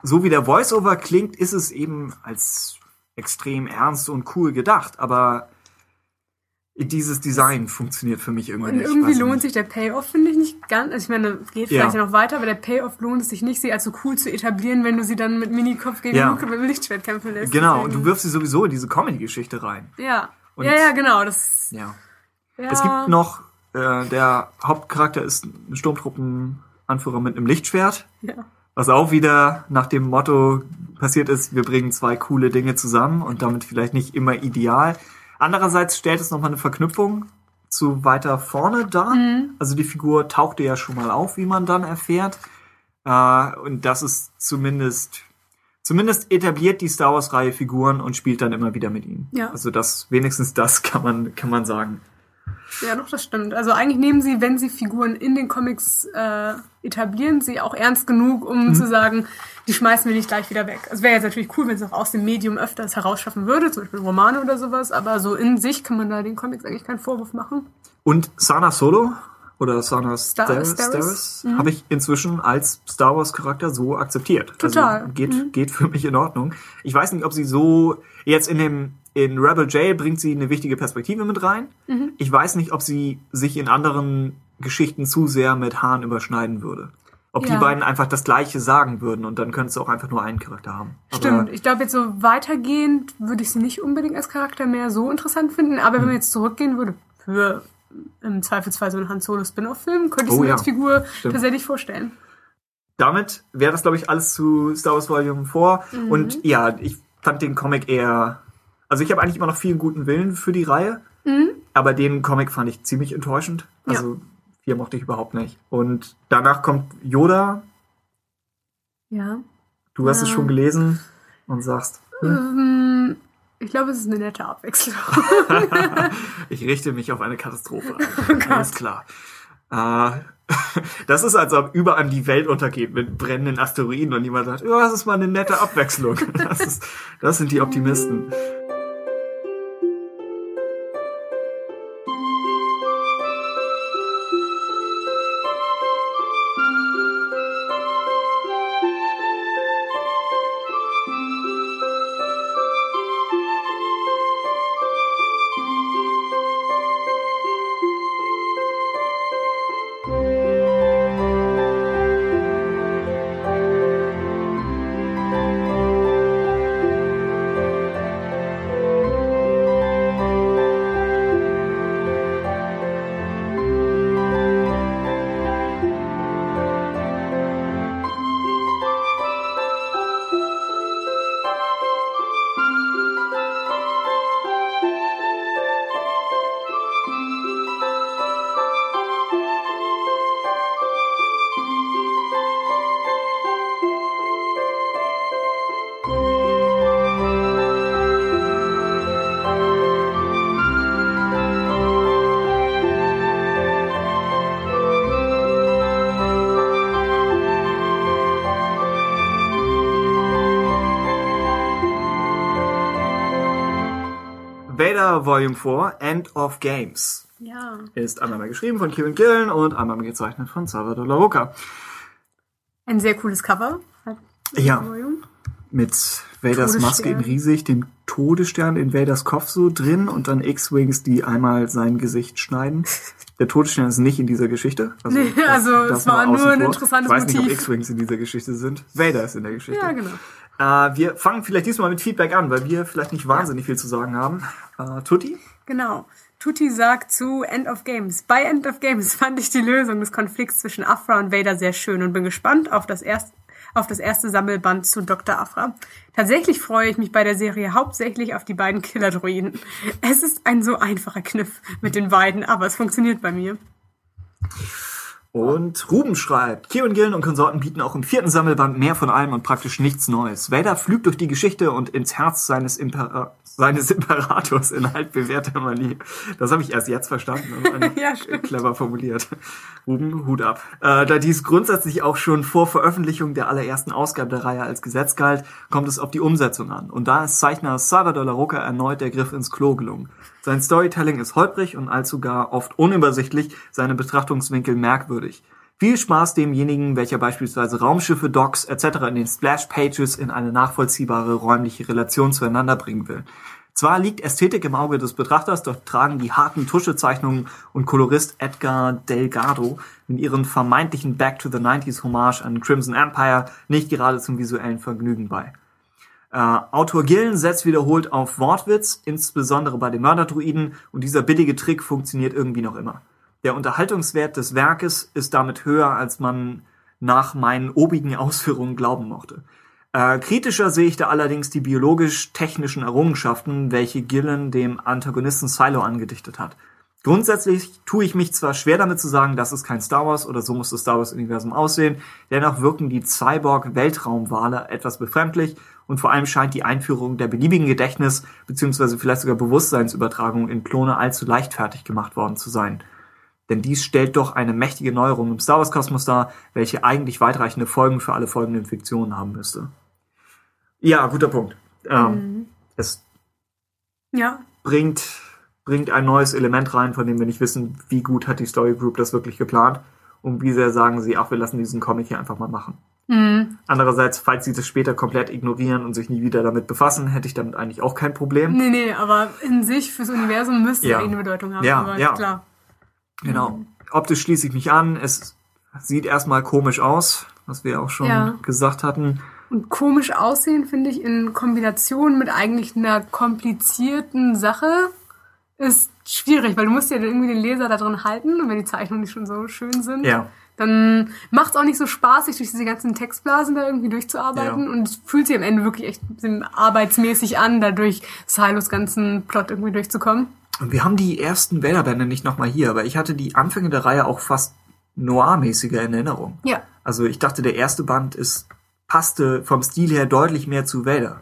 so wie der Voiceover klingt, ist es eben als extrem ernst und cool gedacht, aber dieses Design funktioniert für mich irgendwie und nicht. irgendwie lohnt nicht. sich der Payoff, finde ich, nicht ganz. Also ich meine, geht vielleicht ja noch weiter, aber der Payoff lohnt es sich nicht, sie als so cool zu etablieren, wenn du sie dann mit Minikopf gegen Ja. Luke mit dem Lichtschwert kämpfen lässt. Genau, und du wirfst sie sowieso in diese Comedy-Geschichte rein. Ja. Und- ja, ja, genau. Das, Ja. ja. Es gibt noch, äh, der Hauptcharakter ist ein Sturmtruppenanführer mit einem Lichtschwert, Ja. Was auch wieder nach dem Motto passiert ist, wir bringen zwei coole Dinge zusammen und damit vielleicht nicht immer ideal. Andererseits stellt es nochmal eine Verknüpfung zu weiter vorne dar. Also die Figur tauchte ja schon mal auf, wie man dann erfährt. Äh, und das ist zumindest, zumindest etabliert die Star Wars Reihe Figuren und spielt dann immer wieder mit ihnen. Ja. Also das, wenigstens das kann man, kann man sagen. Ja, doch, das stimmt. Also eigentlich nehmen sie, wenn sie Figuren in den Comics äh, etablieren, sie auch ernst genug, um Mhm. zu sagen, die schmeißen wir nicht gleich wieder weg. Es wäre jetzt natürlich cool, wenn es auch aus dem Medium öfters herausschaffen würde, zum Beispiel Romane oder sowas, aber so in sich kann man da den Comics eigentlich keinen Vorwurf machen. Und Sana Solo oder Sana Star- Star Staris? Staris habe ich inzwischen als Star Wars Charakter so akzeptiert. Total. Also geht, Mhm. geht für mich in Ordnung. Ich weiß nicht, ob sie so jetzt in dem in Rebel Jail bringt sie eine wichtige Perspektive mit rein. Mhm. Ich weiß nicht, ob sie sich in anderen Geschichten zu sehr mit Hahn überschneiden würde. Ob die Ja. beiden einfach das Gleiche sagen würden und dann könntest du auch einfach nur einen Charakter haben. Aber- Stimmt. Ich glaube, jetzt so weitergehend würde ich sie nicht unbedingt als Charakter mehr so interessant finden, aber Hm. wenn man jetzt zurückgehen würde für im Zweifelsfall so einen Han Solo Spin-off-Film, könnte ich Oh mir ja. als Figur Stimmt. tatsächlich vorstellen. damit wäre das, glaube ich, alles zu Star Wars Volume 4. Mhm. Und ja, ich fand den Comic eher. Also ich habe eigentlich immer noch viel guten Willen für die Reihe, aber den Comic fand ich ziemlich enttäuschend. Mhm. Ja. Also vier mochte ich überhaupt nicht. Und danach kommt Yoda. Ja. Du hast es Ja. schon gelesen und sagst, Ähm, Ich glaube, es ist eine nette Abwechslung. (laughs) ich richte mich auf eine Katastrophe. (laughs) Oh. Alles klar. Äh, (laughs) das ist, als ob über einem die Welt untergeht mit brennenden Asteroiden und jemand sagt, ja, das ist mal eine nette Abwechslung. Das, ist, das sind die Optimisten. Volume 4, End of Games. Ja. Ist einmal mal geschrieben von Kieran Gillen und einmal mal gezeichnet von Salvador La Roca. Ein sehr cooles Cover. Ja. Volume. Mit Vaders. Maske in riesig, dem Todesstern in Vaders Kopf so drin und dann X-Wings, die einmal sein Gesicht schneiden. (laughs) Der Todesstern ist nicht in dieser Geschichte. Nee, also es war nur ein vor. interessantes Ich weiß nicht, ob Motiv. X-Wings in dieser Geschichte sind. Vader ist in der Geschichte. Ja, genau. Äh, wir fangen vielleicht diesmal mit Feedback an, weil wir vielleicht nicht wahnsinnig viel zu sagen haben. Äh, Tutti? Genau. Tutti sagt zu End of Games. Bei End of Games (laughs) fand ich die Lösung des Konflikts zwischen Afra und Vader sehr schön und bin gespannt auf das erste auf das erste Sammelband zu Dr. Afra. Tatsächlich freue ich mich bei der Serie hauptsächlich auf die beiden Killer-Druiden. Es ist ein so einfacher Kniff mit den beiden, aber es funktioniert bei mir. Und Ruben schreibt, Kieran Gillen und Konsorten bieten auch im vierten Sammelband mehr von allem und praktisch nichts Neues. Vader flügt durch die Geschichte und ins Herz seines, Impera seines Imperators in altbewährter Manier. Das habe ich erst jetzt verstanden und (laughs) Ja, clever formuliert. Ruben, Hut ab. Äh, da dies grundsätzlich auch schon vor Veröffentlichung der allerersten Ausgabe der Reihe als Gesetz galt, kommt es auf die Umsetzung an. Und da ist Zeichner Salvador La Roca erneut der Griff ins Klo gelungen. Sein Storytelling ist holprig und allzu gar oft unübersichtlich, seine Betrachtungswinkel merkwürdig. Viel Spaß demjenigen, welcher beispielsweise Raumschiffe, Docks etc. in den Splash-Pages in eine nachvollziehbare räumliche Relation zueinander bringen will. Zwar liegt Ästhetik im Auge des Betrachters, doch tragen die harten Tuschezeichnungen und Kolorist Edgar Delgado in ihren vermeintlichen Back to the 90s Hommage an Crimson Empire nicht gerade zum visuellen Vergnügen bei. Äh, Autor Gillen setzt wiederholt auf Wortwitz, insbesondere bei den Mörderdruiden, und dieser billige Trick funktioniert irgendwie noch immer. Der Unterhaltungswert des Werkes ist damit höher, als man nach meinen obigen Ausführungen glauben mochte. Äh, kritischer sehe ich da allerdings die biologisch-technischen Errungenschaften, welche Gillen dem Antagonisten Silo angedichtet hat. Grundsätzlich tue ich mich zwar schwer damit zu sagen, das ist kein Star Wars oder so muss das Star Wars-Universum aussehen, dennoch wirken die Cyborg-Weltraumwale etwas befremdlich und vor allem scheint die Einführung der beliebigen Gedächtnis- bzw. vielleicht sogar Bewusstseinsübertragung in Klone allzu leichtfertig gemacht worden zu sein. Denn dies stellt doch eine mächtige Neuerung im Star Wars-Kosmos dar, welche eigentlich weitreichende Folgen für alle folgenden Fiktionen haben müsste. Ja, guter Punkt. Ähm, Es Ja, bringt, bringt ein neues Element rein, von dem wir nicht wissen, wie gut hat die Story Group das wirklich geplant und wie sehr sagen sie, ach, wir lassen diesen Comic hier einfach mal machen. Mhm. Andererseits, falls sie das später komplett ignorieren und sich nie wieder damit befassen, hätte ich damit eigentlich auch kein Problem. Nee, nee, aber in sich fürs Universum müsste Ja. eine Bedeutung haben. Ja, ja. klar. Genau. Optisch schließe ich mich an. Es sieht erstmal komisch aus, was wir auch schon Ja. gesagt hatten. Und komisch aussehen, finde ich, in Kombination mit eigentlich einer komplizierten Sache ist schwierig, weil du musst ja dann irgendwie den Leser da drin halten und wenn die Zeichnungen nicht schon so schön sind, Ja. dann macht es auch nicht so Spaß, sich durch diese ganzen Textblasen da irgendwie durchzuarbeiten Ja. und es fühlt sich am Ende wirklich echt arbeitsmäßig an, da durch Silos ganzen Plot irgendwie durchzukommen. Und wir haben die ersten Vader-Bände nicht nochmal hier, aber ich hatte die Anfänge der Reihe auch fast noir-mäßiger in Erinnerung. Ja. Also ich dachte, der erste Band ist, passte vom Stil her deutlich mehr zu Vader.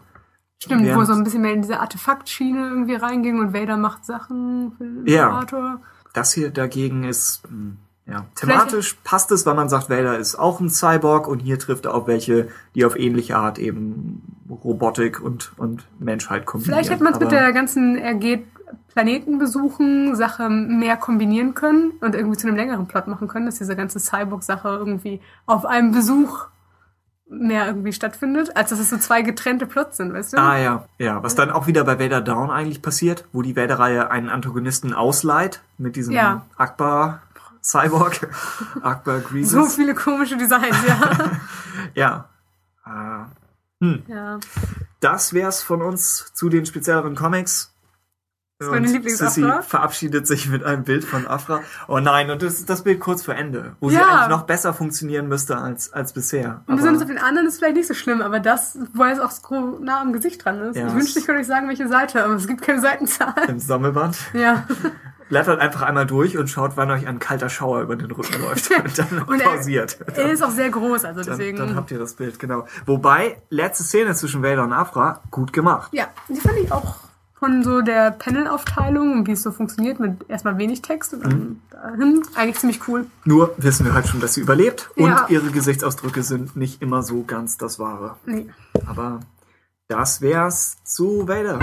Stimmt, wo Während- so ein bisschen mehr in diese Artefaktschiene irgendwie reinging und Vader macht Sachen für den Ja. Imperator. Das hier dagegen ist, hm, ja, thematisch passt es, weil man sagt, Vader ist auch ein Cyborg und hier trifft er auf welche, die auf ähnliche Art eben Robotik und, und Menschheit kombinieren. Vielleicht hätte man es mit der ganzen, er geht Planeten besuchen, Sache mehr kombinieren können und irgendwie zu einem längeren Plot machen können, dass diese ganze Cyborg-Sache irgendwie auf einem Besuch mehr irgendwie stattfindet, als dass es so zwei getrennte Plots sind, weißt du? Ah ja, ja. Was dann auch wieder bei Vader Down eigentlich passiert, wo die Vader-Reihe einen Antagonisten ausleiht mit diesem Ja. Akbar Cyborg, (laughs) Akbar Greases. so viele komische Designs, ja. (laughs) ja. Äh, ja. das wär's von uns zu den spezielleren Comics. Ist meine Lieblings-Afra. Sissy verabschiedet sich mit einem Bild von Afra. Oh nein, und das ist das Bild kurz vor Ende, wo sie Ja. eigentlich noch besser funktionieren müsste als, als bisher. Und besonders auf den anderen ist vielleicht nicht so schlimm, aber das, weil es auch so nah am Gesicht dran ist. Ja, ich wünschte, ich könnte euch sagen, welche Seite, aber es gibt keine Seitenzahl. im Sammelband. Ja. (laughs) Blättert einfach einmal durch und schaut, wann euch ein kalter Schauer über den Rücken läuft. (laughs) Und dann Und er- (laughs) pausiert. Er ist auch sehr groß, also Dann, deswegen. dann habt ihr das Bild, genau. Wobei, letzte Szene zwischen Vader und Afra, gut gemacht. Ja, die fand ich auch von so der Panel-Aufteilung und wie es so funktioniert mit erstmal wenig Text und Mhm. dann dahin eigentlich ziemlich cool. Nur wissen wir halt schon, dass sie überlebt und Ja. ihre Gesichtsausdrücke sind nicht immer so ganz das Wahre. Nee. Aber das wär's zu Vader.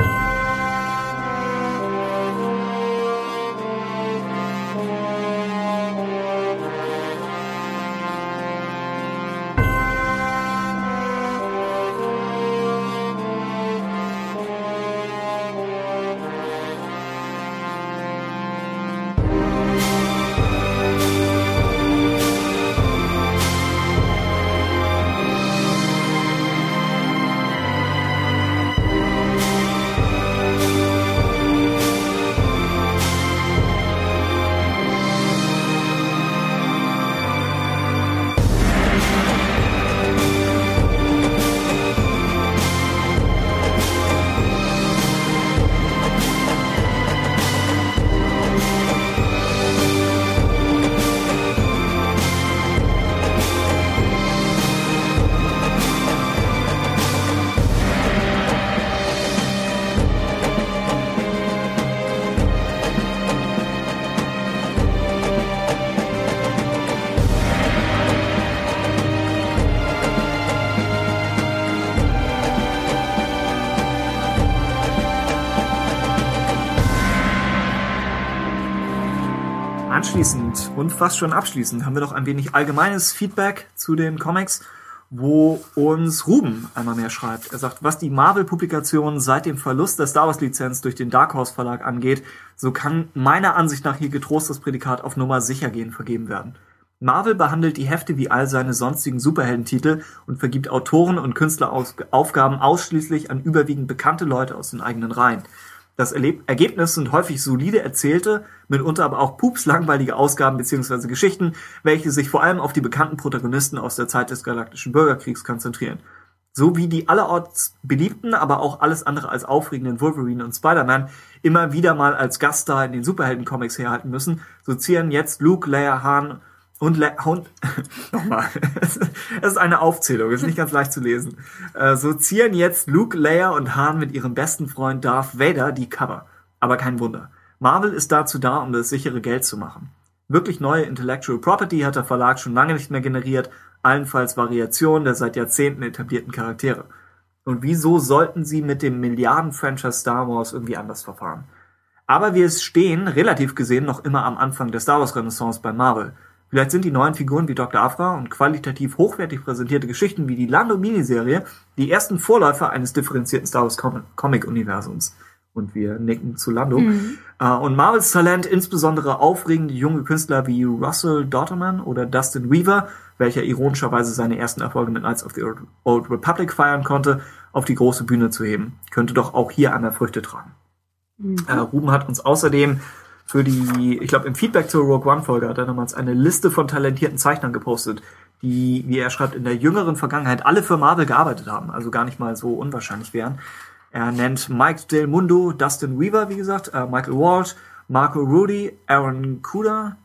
Fast schon abschließend haben wir noch ein wenig allgemeines Feedback zu den Comics, wo uns Ruben einmal mehr schreibt. Er sagt, was die Marvel-Publikation seit dem Verlust der Star Wars-Lizenz durch den Dark Horse Verlag angeht, so kann meiner Ansicht nach hier getrost das Prädikat auf Nummer sicher gehen vergeben werden. Marvel behandelt die Hefte wie all seine sonstigen Superheldentitel und vergibt Autoren und Künstleraufgaben ausschließlich an überwiegend bekannte Leute aus den eigenen Reihen. Das Ergebnis sind häufig solide erzählte, mitunter aber auch pupslangweilige Ausgaben bzw. Geschichten, welche sich vor allem auf die bekannten Protagonisten aus der Zeit des Galaktischen Bürgerkriegs konzentrieren. So wie die allerorts beliebten, aber auch alles andere als aufregenden Wolverine und Spider-Man immer wieder mal als Gaststar in den Superhelden-Comics herhalten müssen, so zieren jetzt Luke, Leia, Han und, Le und (laughs) nochmal, es ist eine Aufzählung, ist nicht ganz leicht zu lesen. Äh, so zieren jetzt Luke, Leia und Han mit ihrem besten Freund Darth Vader die Cover. Aber kein Wunder. Marvel ist dazu da, um das sichere Geld zu machen. Wirklich neue Intellectual Property hat der Verlag schon lange nicht mehr generiert, allenfalls Variationen der seit Jahrzehnten etablierten Charaktere. Und wieso sollten sie mit dem Milliarden-Franchise Star Wars irgendwie anders verfahren? Aber wir stehen, relativ gesehen, noch immer am Anfang der Star Wars Renaissance bei Marvel – Vielleicht sind die neuen Figuren wie Dr. Afra und qualitativ hochwertig präsentierte Geschichten wie die Lando-Miniserie die ersten Vorläufer eines differenzierten Star Wars Comic-Universums. Und wir nicken zu Lando. Mhm. Uh, und Marvels Talent, insbesondere aufregende junge Künstler wie Russell Dotterman oder Dustin Weaver, welcher ironischerweise seine ersten Erfolge mit Knights of the Old Republic feiern konnte, auf die große Bühne zu heben. Könnte doch auch hier einmal Früchte tragen. Mhm. Uh, Ruben hat uns außerdem für die, ich glaube im Feedback zur Rogue One Folge hat er damals eine Liste von talentierten Zeichnern gepostet, die, wie er schreibt, in der jüngeren Vergangenheit alle für Marvel gearbeitet haben, also gar nicht mal so unwahrscheinlich wären. Er nennt Mike Del Mundo, Dustin Weaver, wie gesagt, äh, Michael Walt, Marco Rudy, Aaron Kuda,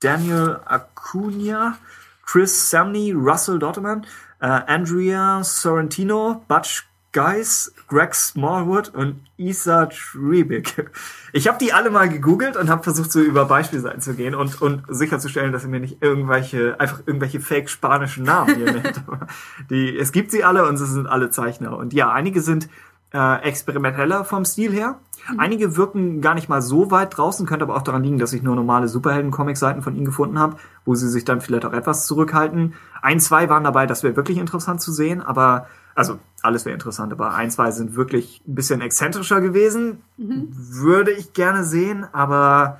Daniel Acuna, Chris Samney, Russell Dotterman, äh, Andrea Sorrentino, Butch Guys, Greg Smallwood und Isa Trebek. Ich habe die alle mal gegoogelt und habe versucht, so über Beispielseiten zu gehen und, und sicherzustellen, dass ihr mir nicht irgendwelche, einfach irgendwelche fake spanischen Namen hier nennt. (laughs) die, es gibt sie alle und sie sind alle Zeichner. Und ja, einige sind äh, experimenteller vom Stil her. Mhm. Einige wirken gar nicht mal so weit draußen, könnte aber auch daran liegen, dass ich nur normale Superhelden-Comic-Seiten von ihnen gefunden habe, wo sie sich dann vielleicht auch etwas zurückhalten. Ein, zwei waren dabei, das wäre wirklich interessant zu sehen, aber also alles wäre interessant, aber ein, zwei sind wirklich ein bisschen exzentrischer gewesen. Mhm. Würde ich gerne sehen, aber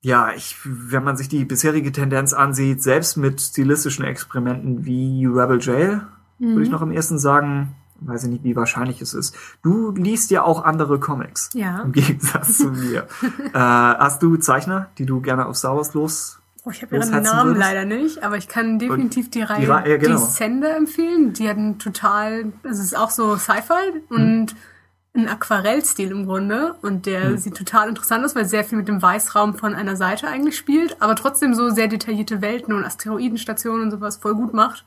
ja, ich, wenn man sich die bisherige Tendenz ansieht, selbst mit stilistischen Experimenten wie Rebel Jail, mhm. würde ich noch am ersten sagen, weiß ich nicht, wie wahrscheinlich es ist. Du liest ja auch andere Comics. Ja. Im Gegensatz zu mir. (laughs) äh, hast du Zeichner, die du gerne auf Star Wars los Oh, ich habe ihren Namen würdest. leider nicht, aber ich kann definitiv die Reihe die, Ra ja, genau. Descender empfehlen. Die hatten total, es ist auch so Sci-Fi und hm. ein Aquarellstil im Grunde und der hm. sieht total interessant aus, weil sehr viel mit dem Weißraum von einer Seite eigentlich spielt, aber trotzdem so sehr detaillierte Welten und Asteroidenstationen und sowas voll gut macht.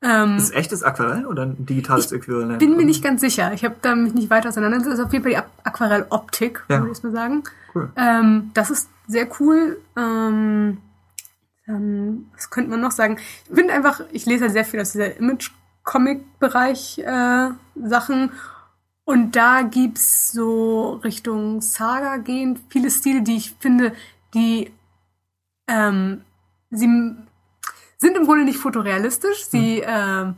Ähm, ist es echtes Aquarell oder ein digitales Äquivalent? Bin mir nicht ganz sicher. Ich habe da mich nicht weiter auseinandergesetzt. Das ist auf jeden Fall die Aquarelloptik, ja. würde ich mal sagen. Cool. Ähm, das ist sehr cool. Ähm, ähm, was könnte man noch sagen? Ich bin einfach, ich lese halt sehr viel aus dieser Image-Comic-Bereich äh, Sachen. Und da gibt's so Richtung Saga gehen viele Stile, die ich finde, die ähm, sie sind im Grunde nicht fotorealistisch. Sie mhm. äh,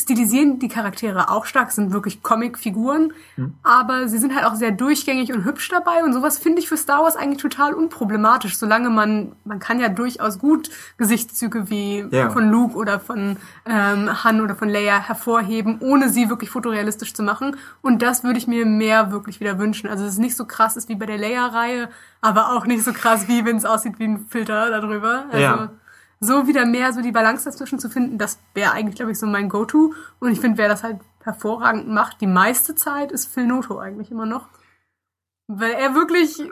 stilisieren die Charaktere auch stark, sind wirklich Comic-Figuren, mhm. aber sie sind halt auch sehr durchgängig und hübsch dabei und sowas finde ich für Star Wars eigentlich total unproblematisch, solange man, man kann ja durchaus gut Gesichtszüge wie ja. von Luke oder von ähm, Han oder von Leia hervorheben, ohne sie wirklich fotorealistisch zu machen und das würde ich mir mehr wirklich wieder wünschen. Also es ist nicht so krass ist wie bei der Leia-Reihe, aber auch nicht so krass wie wenn es aussieht wie ein Filter darüber. Also, ja so wieder mehr so die Balance dazwischen zu finden, das wäre eigentlich, glaube ich, so mein Go-To. Und ich finde, wer das halt hervorragend macht, die meiste Zeit ist Phil Noto eigentlich immer noch. Weil er wirklich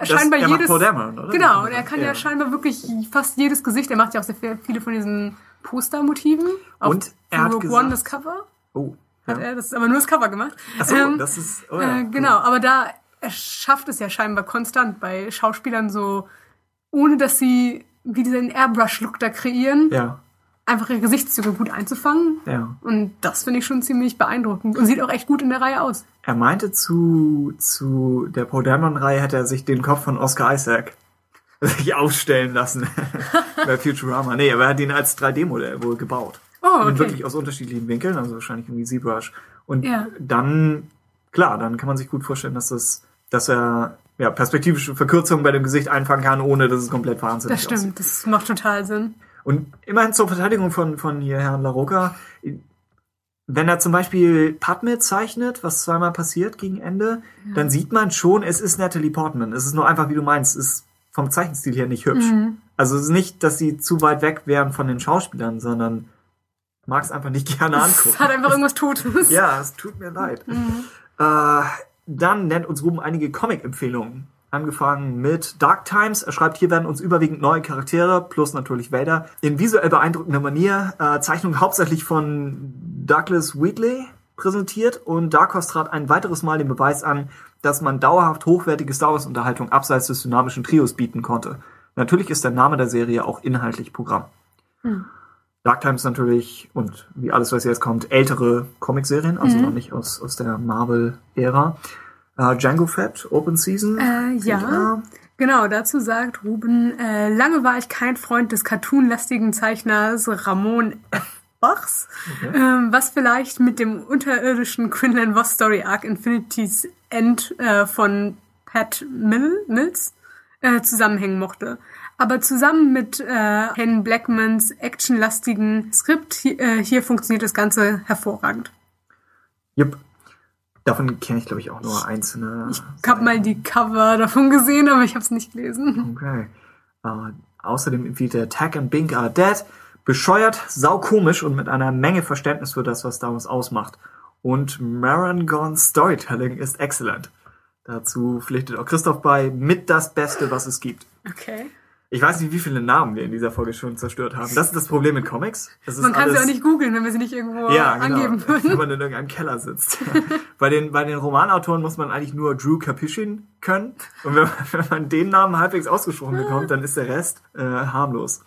das, scheinbar er jedes. Damon, oder? Genau, und er kann ja. ja. scheinbar wirklich fast jedes Gesicht. Er macht ja auch sehr viele von diesen Postermotiven. Und er hat Rogue gesagt, One das Cover. Oh. Ja. Hat er das ist aber nur das Cover gemacht. Ach so, ähm, das ist. Oh ja, äh, genau, aber da er schafft es ja scheinbar konstant bei Schauspielern so, ohne dass sie wie diesen Airbrush-Look da kreieren. Ja. Einfach ihre Gesichtszüge gut einzufangen. Ja. Und das finde ich schon ziemlich beeindruckend und sieht auch echt gut in der Reihe aus. Er meinte zu, zu der Paul Dameron-Reihe hätte er sich den Kopf von Oscar Isaac (laughs) sich aufstellen lassen (laughs) bei Futurama. Nee, aber er hat ihn als 3D-Modell wohl gebaut. Oh, Und okay. wirklich aus unterschiedlichen Winkeln, also wahrscheinlich irgendwie ZBrush. Und Ja. dann, klar, dann kann man sich gut vorstellen, dass das, dass er ja, perspektivische Verkürzungen bei dem Gesicht einfangen kann, ohne dass es komplett wahnsinnig Das aussieht. stimmt, das macht total Sinn. Und immerhin zur Verteidigung von, von hier Herrn LaRocca, wenn er zum Beispiel Padme zeichnet, was zweimal passiert gegen Ende, dann sieht man schon, es ist Natalie Portman. Es ist nur einfach, wie du meinst, es ist vom Zeichenstil her nicht hübsch. Mhm. Also es ist nicht, dass sie zu weit weg wären von den Schauspielern, sondern mag es einfach nicht gerne Es angucken. hat einfach irgendwas Totes. (laughs) Ja, es tut mir leid. Äh, dann nennt uns Ruben einige Comic-Empfehlungen. Angefangen mit Dark Times. Er schreibt, hier werden uns überwiegend neue Charaktere, plus natürlich Vader, in visuell beeindruckender Manier, äh, Zeichnung hauptsächlich von Douglas Wheatley präsentiert und Dark Horse trat ein weiteres Mal den Beweis an, dass man dauerhaft hochwertige Star Wars Unterhaltung abseits des dynamischen Trios bieten konnte. Natürlich ist der Name der Serie auch inhaltlich Programm. Dark Times natürlich und wie alles, was jetzt kommt, ältere Comicserien, also noch nicht aus, aus der Marvel-Ära. Äh, Django Fett, Open Season. Äh, ja. Genau, dazu sagt Ruben, äh, lange war ich kein Freund des cartoonlastigen Zeichners Ramon. Bachs, ähm, was vielleicht mit dem unterirdischen Quinlan Voss Story Arc Infinity's End äh, von Pat Mill, Mills äh, zusammenhängen mochte. Aber zusammen mit äh, Ken Blackmans actionlastigen Skript hi- äh, hier funktioniert das Ganze hervorragend. Jupp. Davon kenne ich, glaube ich, auch nur einzelne. Ich habe mal die Cover davon gesehen, aber ich habe es nicht gelesen. Okay. Äh, außerdem empfiehlt er Tack and Bink are Dead. Bescheuert, saukomisch und mit einer Menge Verständnis für das, was Star Wars ausmacht. Und Marangons Storytelling ist excellent. Dazu pflichtet auch Christoph bei, mit das Beste, was es gibt. Okay. Ich weiß nicht, wie viele Namen wir in dieser Folge schon zerstört haben. Das ist das Problem mit Comics. Man kann sie auch nicht googeln, wenn wir sie nicht irgendwo ja, genau, angeben wenn würden. man in irgendeinem Keller sitzt. (laughs) bei, den, bei den Romanautoren muss man eigentlich nur Drew Capuchin können. Und wenn man, (laughs) wenn man den Namen halbwegs ausgesprochen bekommt, dann ist der Rest äh, harmlos.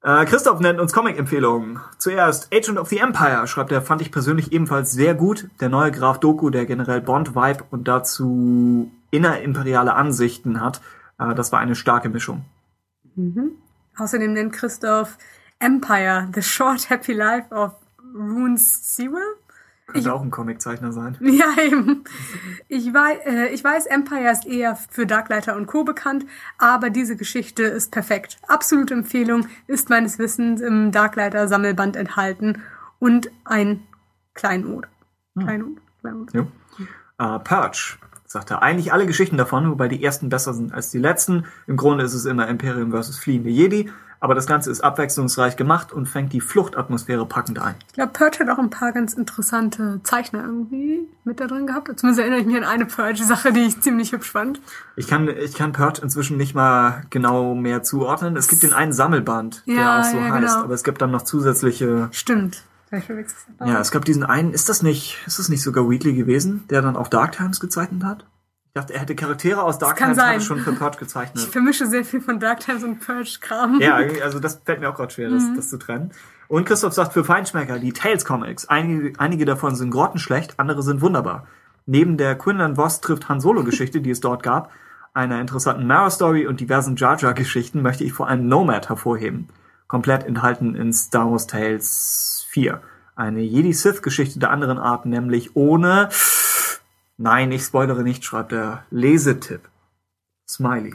Äh, Christoph nennt uns Comic-Empfehlungen. Zuerst Agent of the Empire, schreibt er, fand ich persönlich ebenfalls sehr gut. Der neue Graf Doku, der generell Bond-Vibe und dazu innerimperiale Ansichten hat. Äh, das war eine starke Mischung. Außerdem nennt Christoph Empire, The Short Happy Life of Runes Sewell. Könnte auch ein Comiczeichner sein. (laughs) Ja, eben. Ich weiß, äh, ich weiß, Empire ist eher für Darklighter und Co. bekannt, aber diese Geschichte ist perfekt. Absolute Empfehlung, ist meines Wissens im Darklighter Sammelband enthalten und ein Kleinod. Kleinod, Kleinod. Ja. Äh, Purge, sagt er. Eigentlich alle Geschichten davon, wobei die ersten besser sind als die letzten. Im Grunde ist es immer Imperium versus fliehende Jedi, aber das Ganze ist abwechslungsreich gemacht und fängt die Fluchtatmosphäre packend ein. Ich glaube, Purge hat auch ein paar ganz interessante Zeichner irgendwie mit da drin gehabt. Zumindest erinnere ich mich an eine Purge-Sache, die ich ziemlich hübsch fand. Ich kann, ich kann Purge inzwischen nicht mal genau mehr zuordnen. Es gibt den einen Sammelband, der Ja, auch so ja, heißt, genau. aber es gibt dann noch zusätzliche. Stimmt. Ich. Ja, es gab diesen einen, ist das nicht, ist das nicht sogar Wheatley gewesen, der dann auch Dark Times gezeichnet hat? Ich dachte, er hätte Charaktere aus Dark Times sein. schon für Purge Ich gezeichnet. vermische sehr viel von Dark Times und Purge-Kram. Ja, also das fällt mir auch gerade schwer, das, Mhm. das zu trennen. Und Christoph sagt für Feinschmecker, die Tales Comics, einige, einige davon sind grottenschlecht, andere sind wunderbar. Neben der Quinlan Voss trifft Han Solo Geschichte, die es dort gab, einer interessanten Mara Story und diversen Jar Jar Geschichten möchte ich vor allem Nomad hervorheben. Komplett enthalten in Star Wars Tales 4. Eine Jedi-Sith-Geschichte der anderen Art, nämlich ohne, nein, ich spoilere nicht, schreibt er, Lesetipp. Smiley.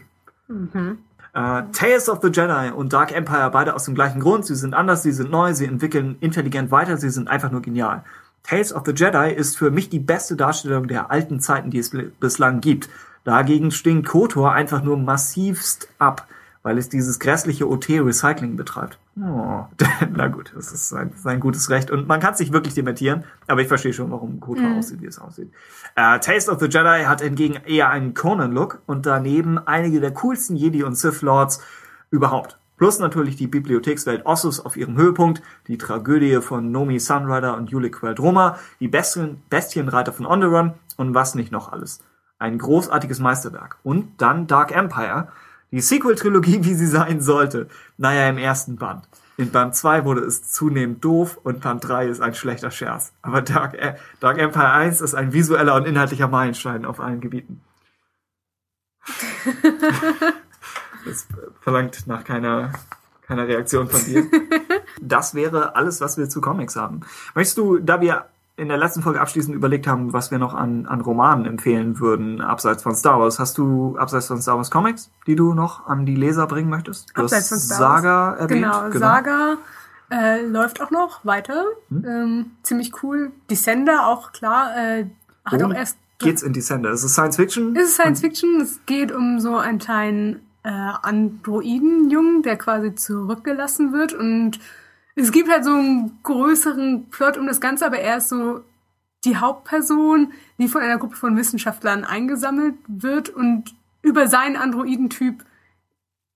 Äh, Tales of the Jedi und Dark Empire beide aus dem gleichen Grund. Sie sind anders, sie sind neu, sie entwickeln intelligent weiter, sie sind einfach nur genial. Tales of the Jedi ist für mich die beste Darstellung der alten Zeiten, die es bislang gibt. Dagegen stinkt KOTOR einfach nur massivst ab, weil es dieses grässliche OT-Recycling betreibt. Oh, (laughs) na gut, das ist sein, sein gutes Recht. Und man kann es nicht wirklich dementieren, aber ich verstehe schon, warum KOTOR aussieht, wie es aussieht. Äh, Taste of the Jedi hat hingegen eher einen Conan-Look und daneben einige der coolsten Jedi und Sith-Lords überhaupt. Plus natürlich die Bibliothekswelt Ossus auf ihrem Höhepunkt, die Tragödie von Nomi Sunrider und Julik Queldroma, die Bestien, Bestienreiter von Onderon und was nicht noch alles. Ein großartiges Meisterwerk. Und dann Dark Empire, die Sequel-Trilogie, wie sie sein sollte. Naja, im ersten Band. In Band 2 wurde es zunehmend doof und Band 3 ist ein schlechter Scherz. Aber Dark, äh, Dark Empire 1 ist ein visueller und inhaltlicher Meilenstein auf allen Gebieten. (laughs) Das verlangt nach keiner, keiner Reaktion von dir. (laughs) das wäre alles, was wir zu Comics haben. Möchtest du, da wir in der letzten Folge abschließend überlegt haben, was wir noch an, an Romanen empfehlen würden, abseits von Star Wars. Hast du abseits von Star Wars Comics, die du noch an die Leser bringen möchtest? Du Abseits von Star Wars. Saga erwähnt. Genau, Saga äh, läuft auch noch weiter. Hm? Ähm, ziemlich cool. Descender auch klar. Äh, hat Worum auch erst. Geht's in Descender? Ist es Science Fiction? Es ist Science Fiction. Es geht um so einen kleinen äh, Androidenjungen, der quasi zurückgelassen wird und es gibt halt so einen größeren Plot um das Ganze, aber er ist so die Hauptperson, die von einer Gruppe von Wissenschaftlern eingesammelt wird und über seinen Androidentyp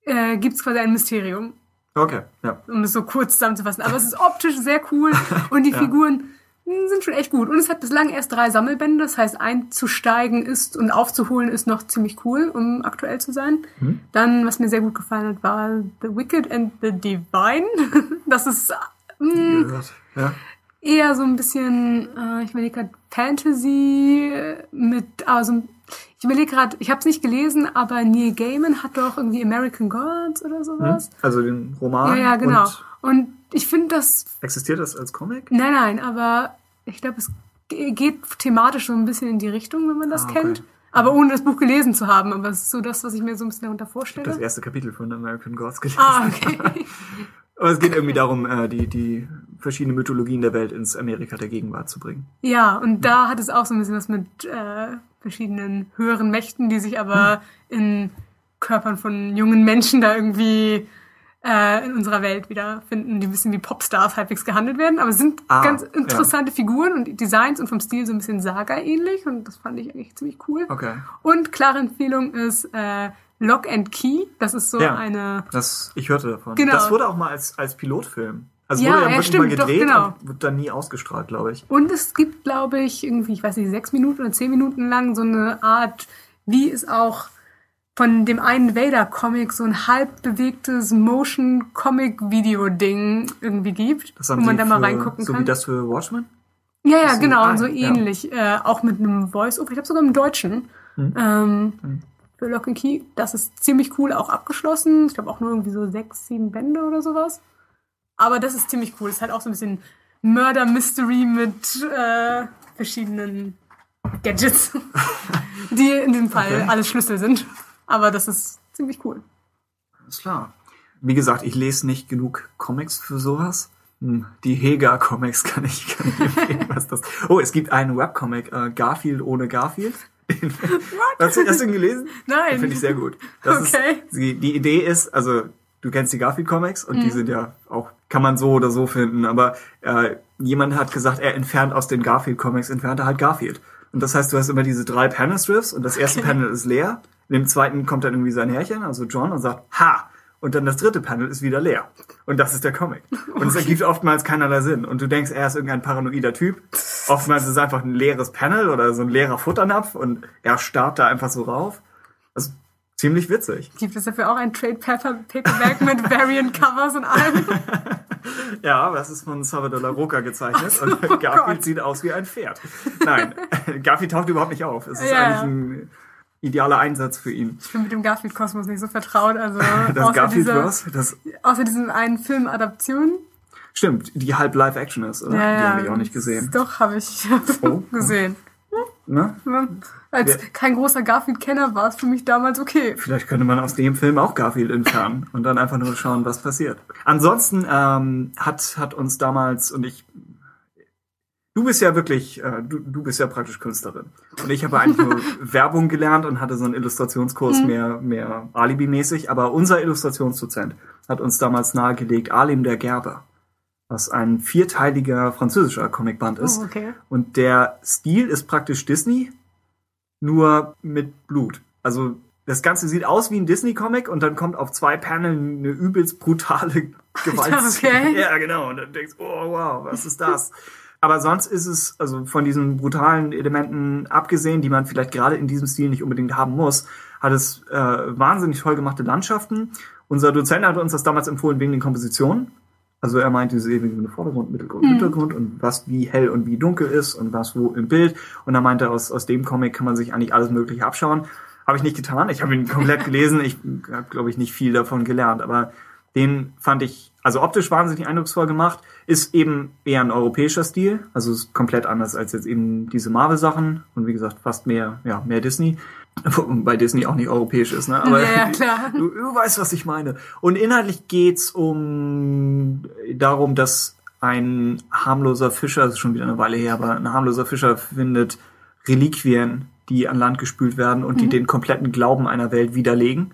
äh, gibt es quasi ein Mysterium, Okay, ja. um es so kurz zusammenzufassen. Aber es ist optisch sehr cool (laughs) und die Ja. Figuren sind schon echt gut. Und es hat bislang erst drei Sammelbände, das heißt einzusteigen ist und aufzuholen ist noch ziemlich cool, um aktuell zu sein. Mhm. Dann, was mir sehr gut gefallen hat, war The Wicked and the Divine. (laughs) Das ist mh, Gehört. Ja. eher so ein bisschen, äh, ich überlege gerade Fantasy mit, also ich überlege gerade, ich habe es nicht gelesen, aber Neil Gaiman hat doch irgendwie American Gods oder sowas. Also den Roman. Ja, ja, genau. Und Und, ich finde das, existiert das als Comic? nein, nein, aber ich glaube, es ge- geht thematisch so ein bisschen in die Richtung, wenn man das Ah, okay. kennt. Aber ohne das Buch gelesen zu haben. Aber es ist so das, was ich mir so ein bisschen darunter Das vorstelle. erste Kapitel von American Gods gelesen. Ah, okay. (laughs) Aber es geht irgendwie darum, äh, die, die verschiedenen Mythologien der Welt ins Amerika der Gegenwart zu bringen. Ja, und da hat es auch so ein bisschen was mit äh, verschiedenen höheren Mächten, die sich aber in Körpern von jungen Menschen da irgendwie äh, in unserer Welt wiederfinden, die ein bisschen wie Popstars halbwegs gehandelt werden. Aber es sind Ah, ganz interessante Figuren und Designs und vom Stil so ein bisschen Saga-ähnlich und das fand ich eigentlich ziemlich cool. Okay. Und klare Empfehlung ist äh, Lock and Key. Das ist so Ja. eine Das, ich hörte davon. Genau. Das wurde auch mal als, als Pilotfilm. Also Ja, wurde ja, wirklich stimmt, mal doch, gedreht, genau. aber wird dann nie ausgestrahlt, glaube ich. Und es gibt, glaube ich, irgendwie, ich weiß nicht, sechs Minuten oder zehn Minuten lang so eine Art, wie es auch von dem einen Vader-Comic so ein halb bewegtes Motion-Comic-Video-Ding irgendwie gibt, wo man da mal für- reingucken So kann. wie das für Watchmen? ja, ja, so- genau, ah, und so ja. ähnlich. Äh, auch mit einem Voice-Over, ich glaube sogar im Deutschen. Hm. Ähm, Für Lock and Key. Das ist ziemlich cool, auch abgeschlossen. Ich glaube auch nur irgendwie so sechs, sieben Bände oder sowas. Aber das ist ziemlich cool. Es ist halt auch so ein bisschen Murder-Mystery mit äh, verschiedenen Gadgets, (laughs) die in dem Fall Okay. alles Schlüssel sind. Aber das ist ziemlich cool. Ist klar. Wie gesagt, ich lese nicht genug Comics für sowas. Hm, Die Hega-Comics (laughs) kann ich, kann ich empfehlen, was das. Oh, es gibt einen Webcomic, äh, Garfield ohne Garfield. Hast du, hast du ihn gelesen? Nein. Finde ich sehr gut. Das Okay. Ist, die, die Idee ist, also du kennst die Garfield-Comics und die sind ja auch, kann man so oder so finden, aber äh, jemand hat gesagt, er entfernt aus den Garfield-Comics, entfernt er halt Garfield. Und das heißt, du hast immer diese drei Panel-Strips und das erste Okay. Panel ist leer. In dem zweiten kommt dann irgendwie sein Herrchen, also John, und sagt, ha! Und dann das dritte Panel ist wieder leer. Und das ist der Comic. Und es ergibt oftmals keinerlei Sinn. Und du denkst, er ist irgendein paranoider Typ. Oftmals ist es einfach ein leeres Panel oder so ein leerer Futternapf und er starrt da einfach so rauf. Also ziemlich witzig. Gibt es dafür auch ein Trade Paper Paperback mit Variant Covers und allem? (laughs) Ja, das ist von Salvador La Roca gezeichnet und oh Garfield sieht aus wie ein Pferd. Nein, (laughs) Garfield taucht überhaupt nicht auf. Es ist Ja, eigentlich ein idealer Einsatz für ihn. Ich bin mit dem Garfield-Kosmos nicht so vertraut. Also (laughs) Das außer, Garfield dieser, was? Das außer diesen einen Film-Adaption. stimmt, die halb Live-Action ist, oder? die habe ich auch nicht gesehen. Doch, habe ich Oh. (laughs) gesehen. Ne? Ja. Als Ja. kein großer Garfield-Kenner war es für mich damals okay. Vielleicht könnte man aus dem Film auch Garfield entfernen und dann einfach nur schauen, was passiert. Ansonsten ähm, hat, hat uns damals, und ich, du bist ja wirklich, äh, du, du bist ja praktisch Künstlerin. Und ich habe eigentlich nur (laughs) Werbung gelernt und hatte so einen Illustrationskurs mehr, mehr Alibi-mäßig. Aber unser Illustrationsdozent hat uns damals nahegelegt, Alim der Gerber, was ein vierteiliger französischer Comicband ist. Oh, okay. Und der Stil ist praktisch Disney, nur mit Blut. Also das Ganze sieht aus wie ein Disney-Comic und dann kommt auf zwei Paneln eine übelst brutale Gewaltszene. okay. Ja, genau. Und dann denkst du, oh wow, was ist das? (laughs) Aber sonst ist es, also von diesen brutalen Elementen abgesehen, die man vielleicht gerade in diesem Stil nicht unbedingt haben muss, hat es äh, wahnsinnig toll gemachte Landschaften. Unser Dozent hat uns das damals empfohlen wegen den Kompositionen. Also er meinte, diese ewige Vordergrund, Mittelgrund, Hintergrund und was wie hell und wie dunkel ist und was wo im Bild. Und er meinte, aus, aus dem Comic kann man sich eigentlich alles Mögliche abschauen. Habe ich nicht getan. Ich habe ihn komplett gelesen. Ich habe, glaube ich, nicht viel davon gelernt. Aber den fand ich, also optisch wahnsinnig eindrucksvoll gemacht. Ist eben eher ein europäischer Stil. Also ist komplett anders als jetzt eben diese Marvel-Sachen. Und wie gesagt, fast mehr, ja, mehr Disney. (laughs) Bei Disney auch nicht europäisch ist, ne? Aber Ja, klar. (laughs) Du, du weißt, was ich meine. Und inhaltlich geht's um darum, dass ein harmloser Fischer, das ist schon wieder eine Weile her, aber ein harmloser Fischer findet Reliquien, die an Land gespült werden und die den kompletten Glauben einer Welt widerlegen.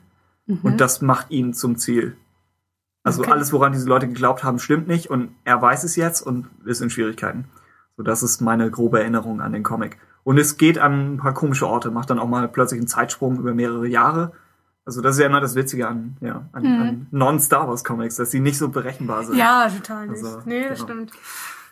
Und das macht ihn zum Ziel. Also Okay. alles, woran diese Leute geglaubt haben, stimmt nicht und er weiß es jetzt und ist in Schwierigkeiten. So, das ist meine grobe Erinnerung an den Comic. Und es geht an ein paar komische Orte, macht dann auch mal plötzlich einen Zeitsprung über mehrere Jahre. Also das ist ja immer das Witzige an, ja, an, an Non-Star Wars Comics, dass sie nicht so berechenbar sind. Mhm. Ja, total nicht. Also, nee, das genau. stimmt.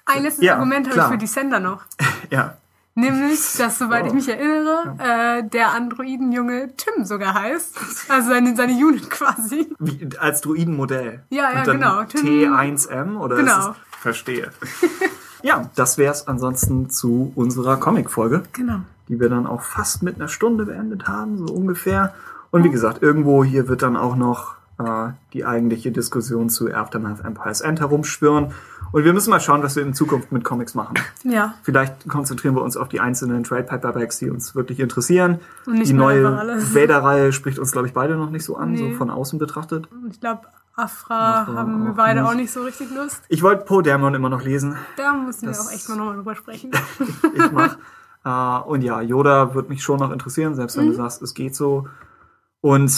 Ein letztes Ja, Argument habe ich für die Sender noch. (laughs) ja. Nämlich, dass, soweit Oh. ich mich erinnere, äh, der Androidenjunge Tim sogar heißt. Also seine, seine Unit (laughs) quasi. Wie, als Druidenmodell. Ja, ja, genau. Tim- T1M oder Genau. ist es, verstehe. (laughs) ja, das wär's ansonsten zu unserer Comic-Folge. Genau. die wir dann auch fast mit einer Stunde beendet haben, so ungefähr. Und wie gesagt, irgendwo hier wird dann auch noch äh, die eigentliche Diskussion zu Aftermath Empire's End herumschwirren. Und wir müssen mal schauen, was wir in Zukunft mit Comics machen. Ja. Vielleicht konzentrieren wir uns auf die einzelnen Trade Paperbacks, die uns wirklich interessieren. Und nicht die neue. Vader-Reihe spricht uns, glaube ich, beide noch nicht so an, Nee. so von außen betrachtet. Ich glaube, Afra Afra haben wir beide nicht. auch nicht so richtig Lust. Ich wollte Poe Dameron immer noch lesen. Da müssen wir Das- auch echt mal nochmal drüber sprechen. (laughs) ich mach. äh, und ja, Yoda wird mich schon noch interessieren, selbst wenn Mhm. du sagst, es geht so. Und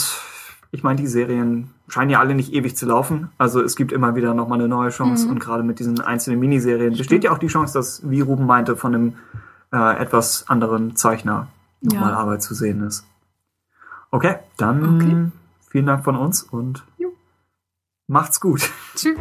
ich meine, die Serien scheinen ja alle nicht ewig zu laufen. Also es gibt immer wieder nochmal eine neue Chance. Mhm. Und gerade mit diesen einzelnen Miniserien besteht ja auch die Chance, dass, wie Ruben meinte, von einem äh, etwas anderen Zeichner nochmal Ja. Arbeit zu sehen ist. Okay, dann Okay. vielen Dank von uns und Jo. macht's gut. Tschüss.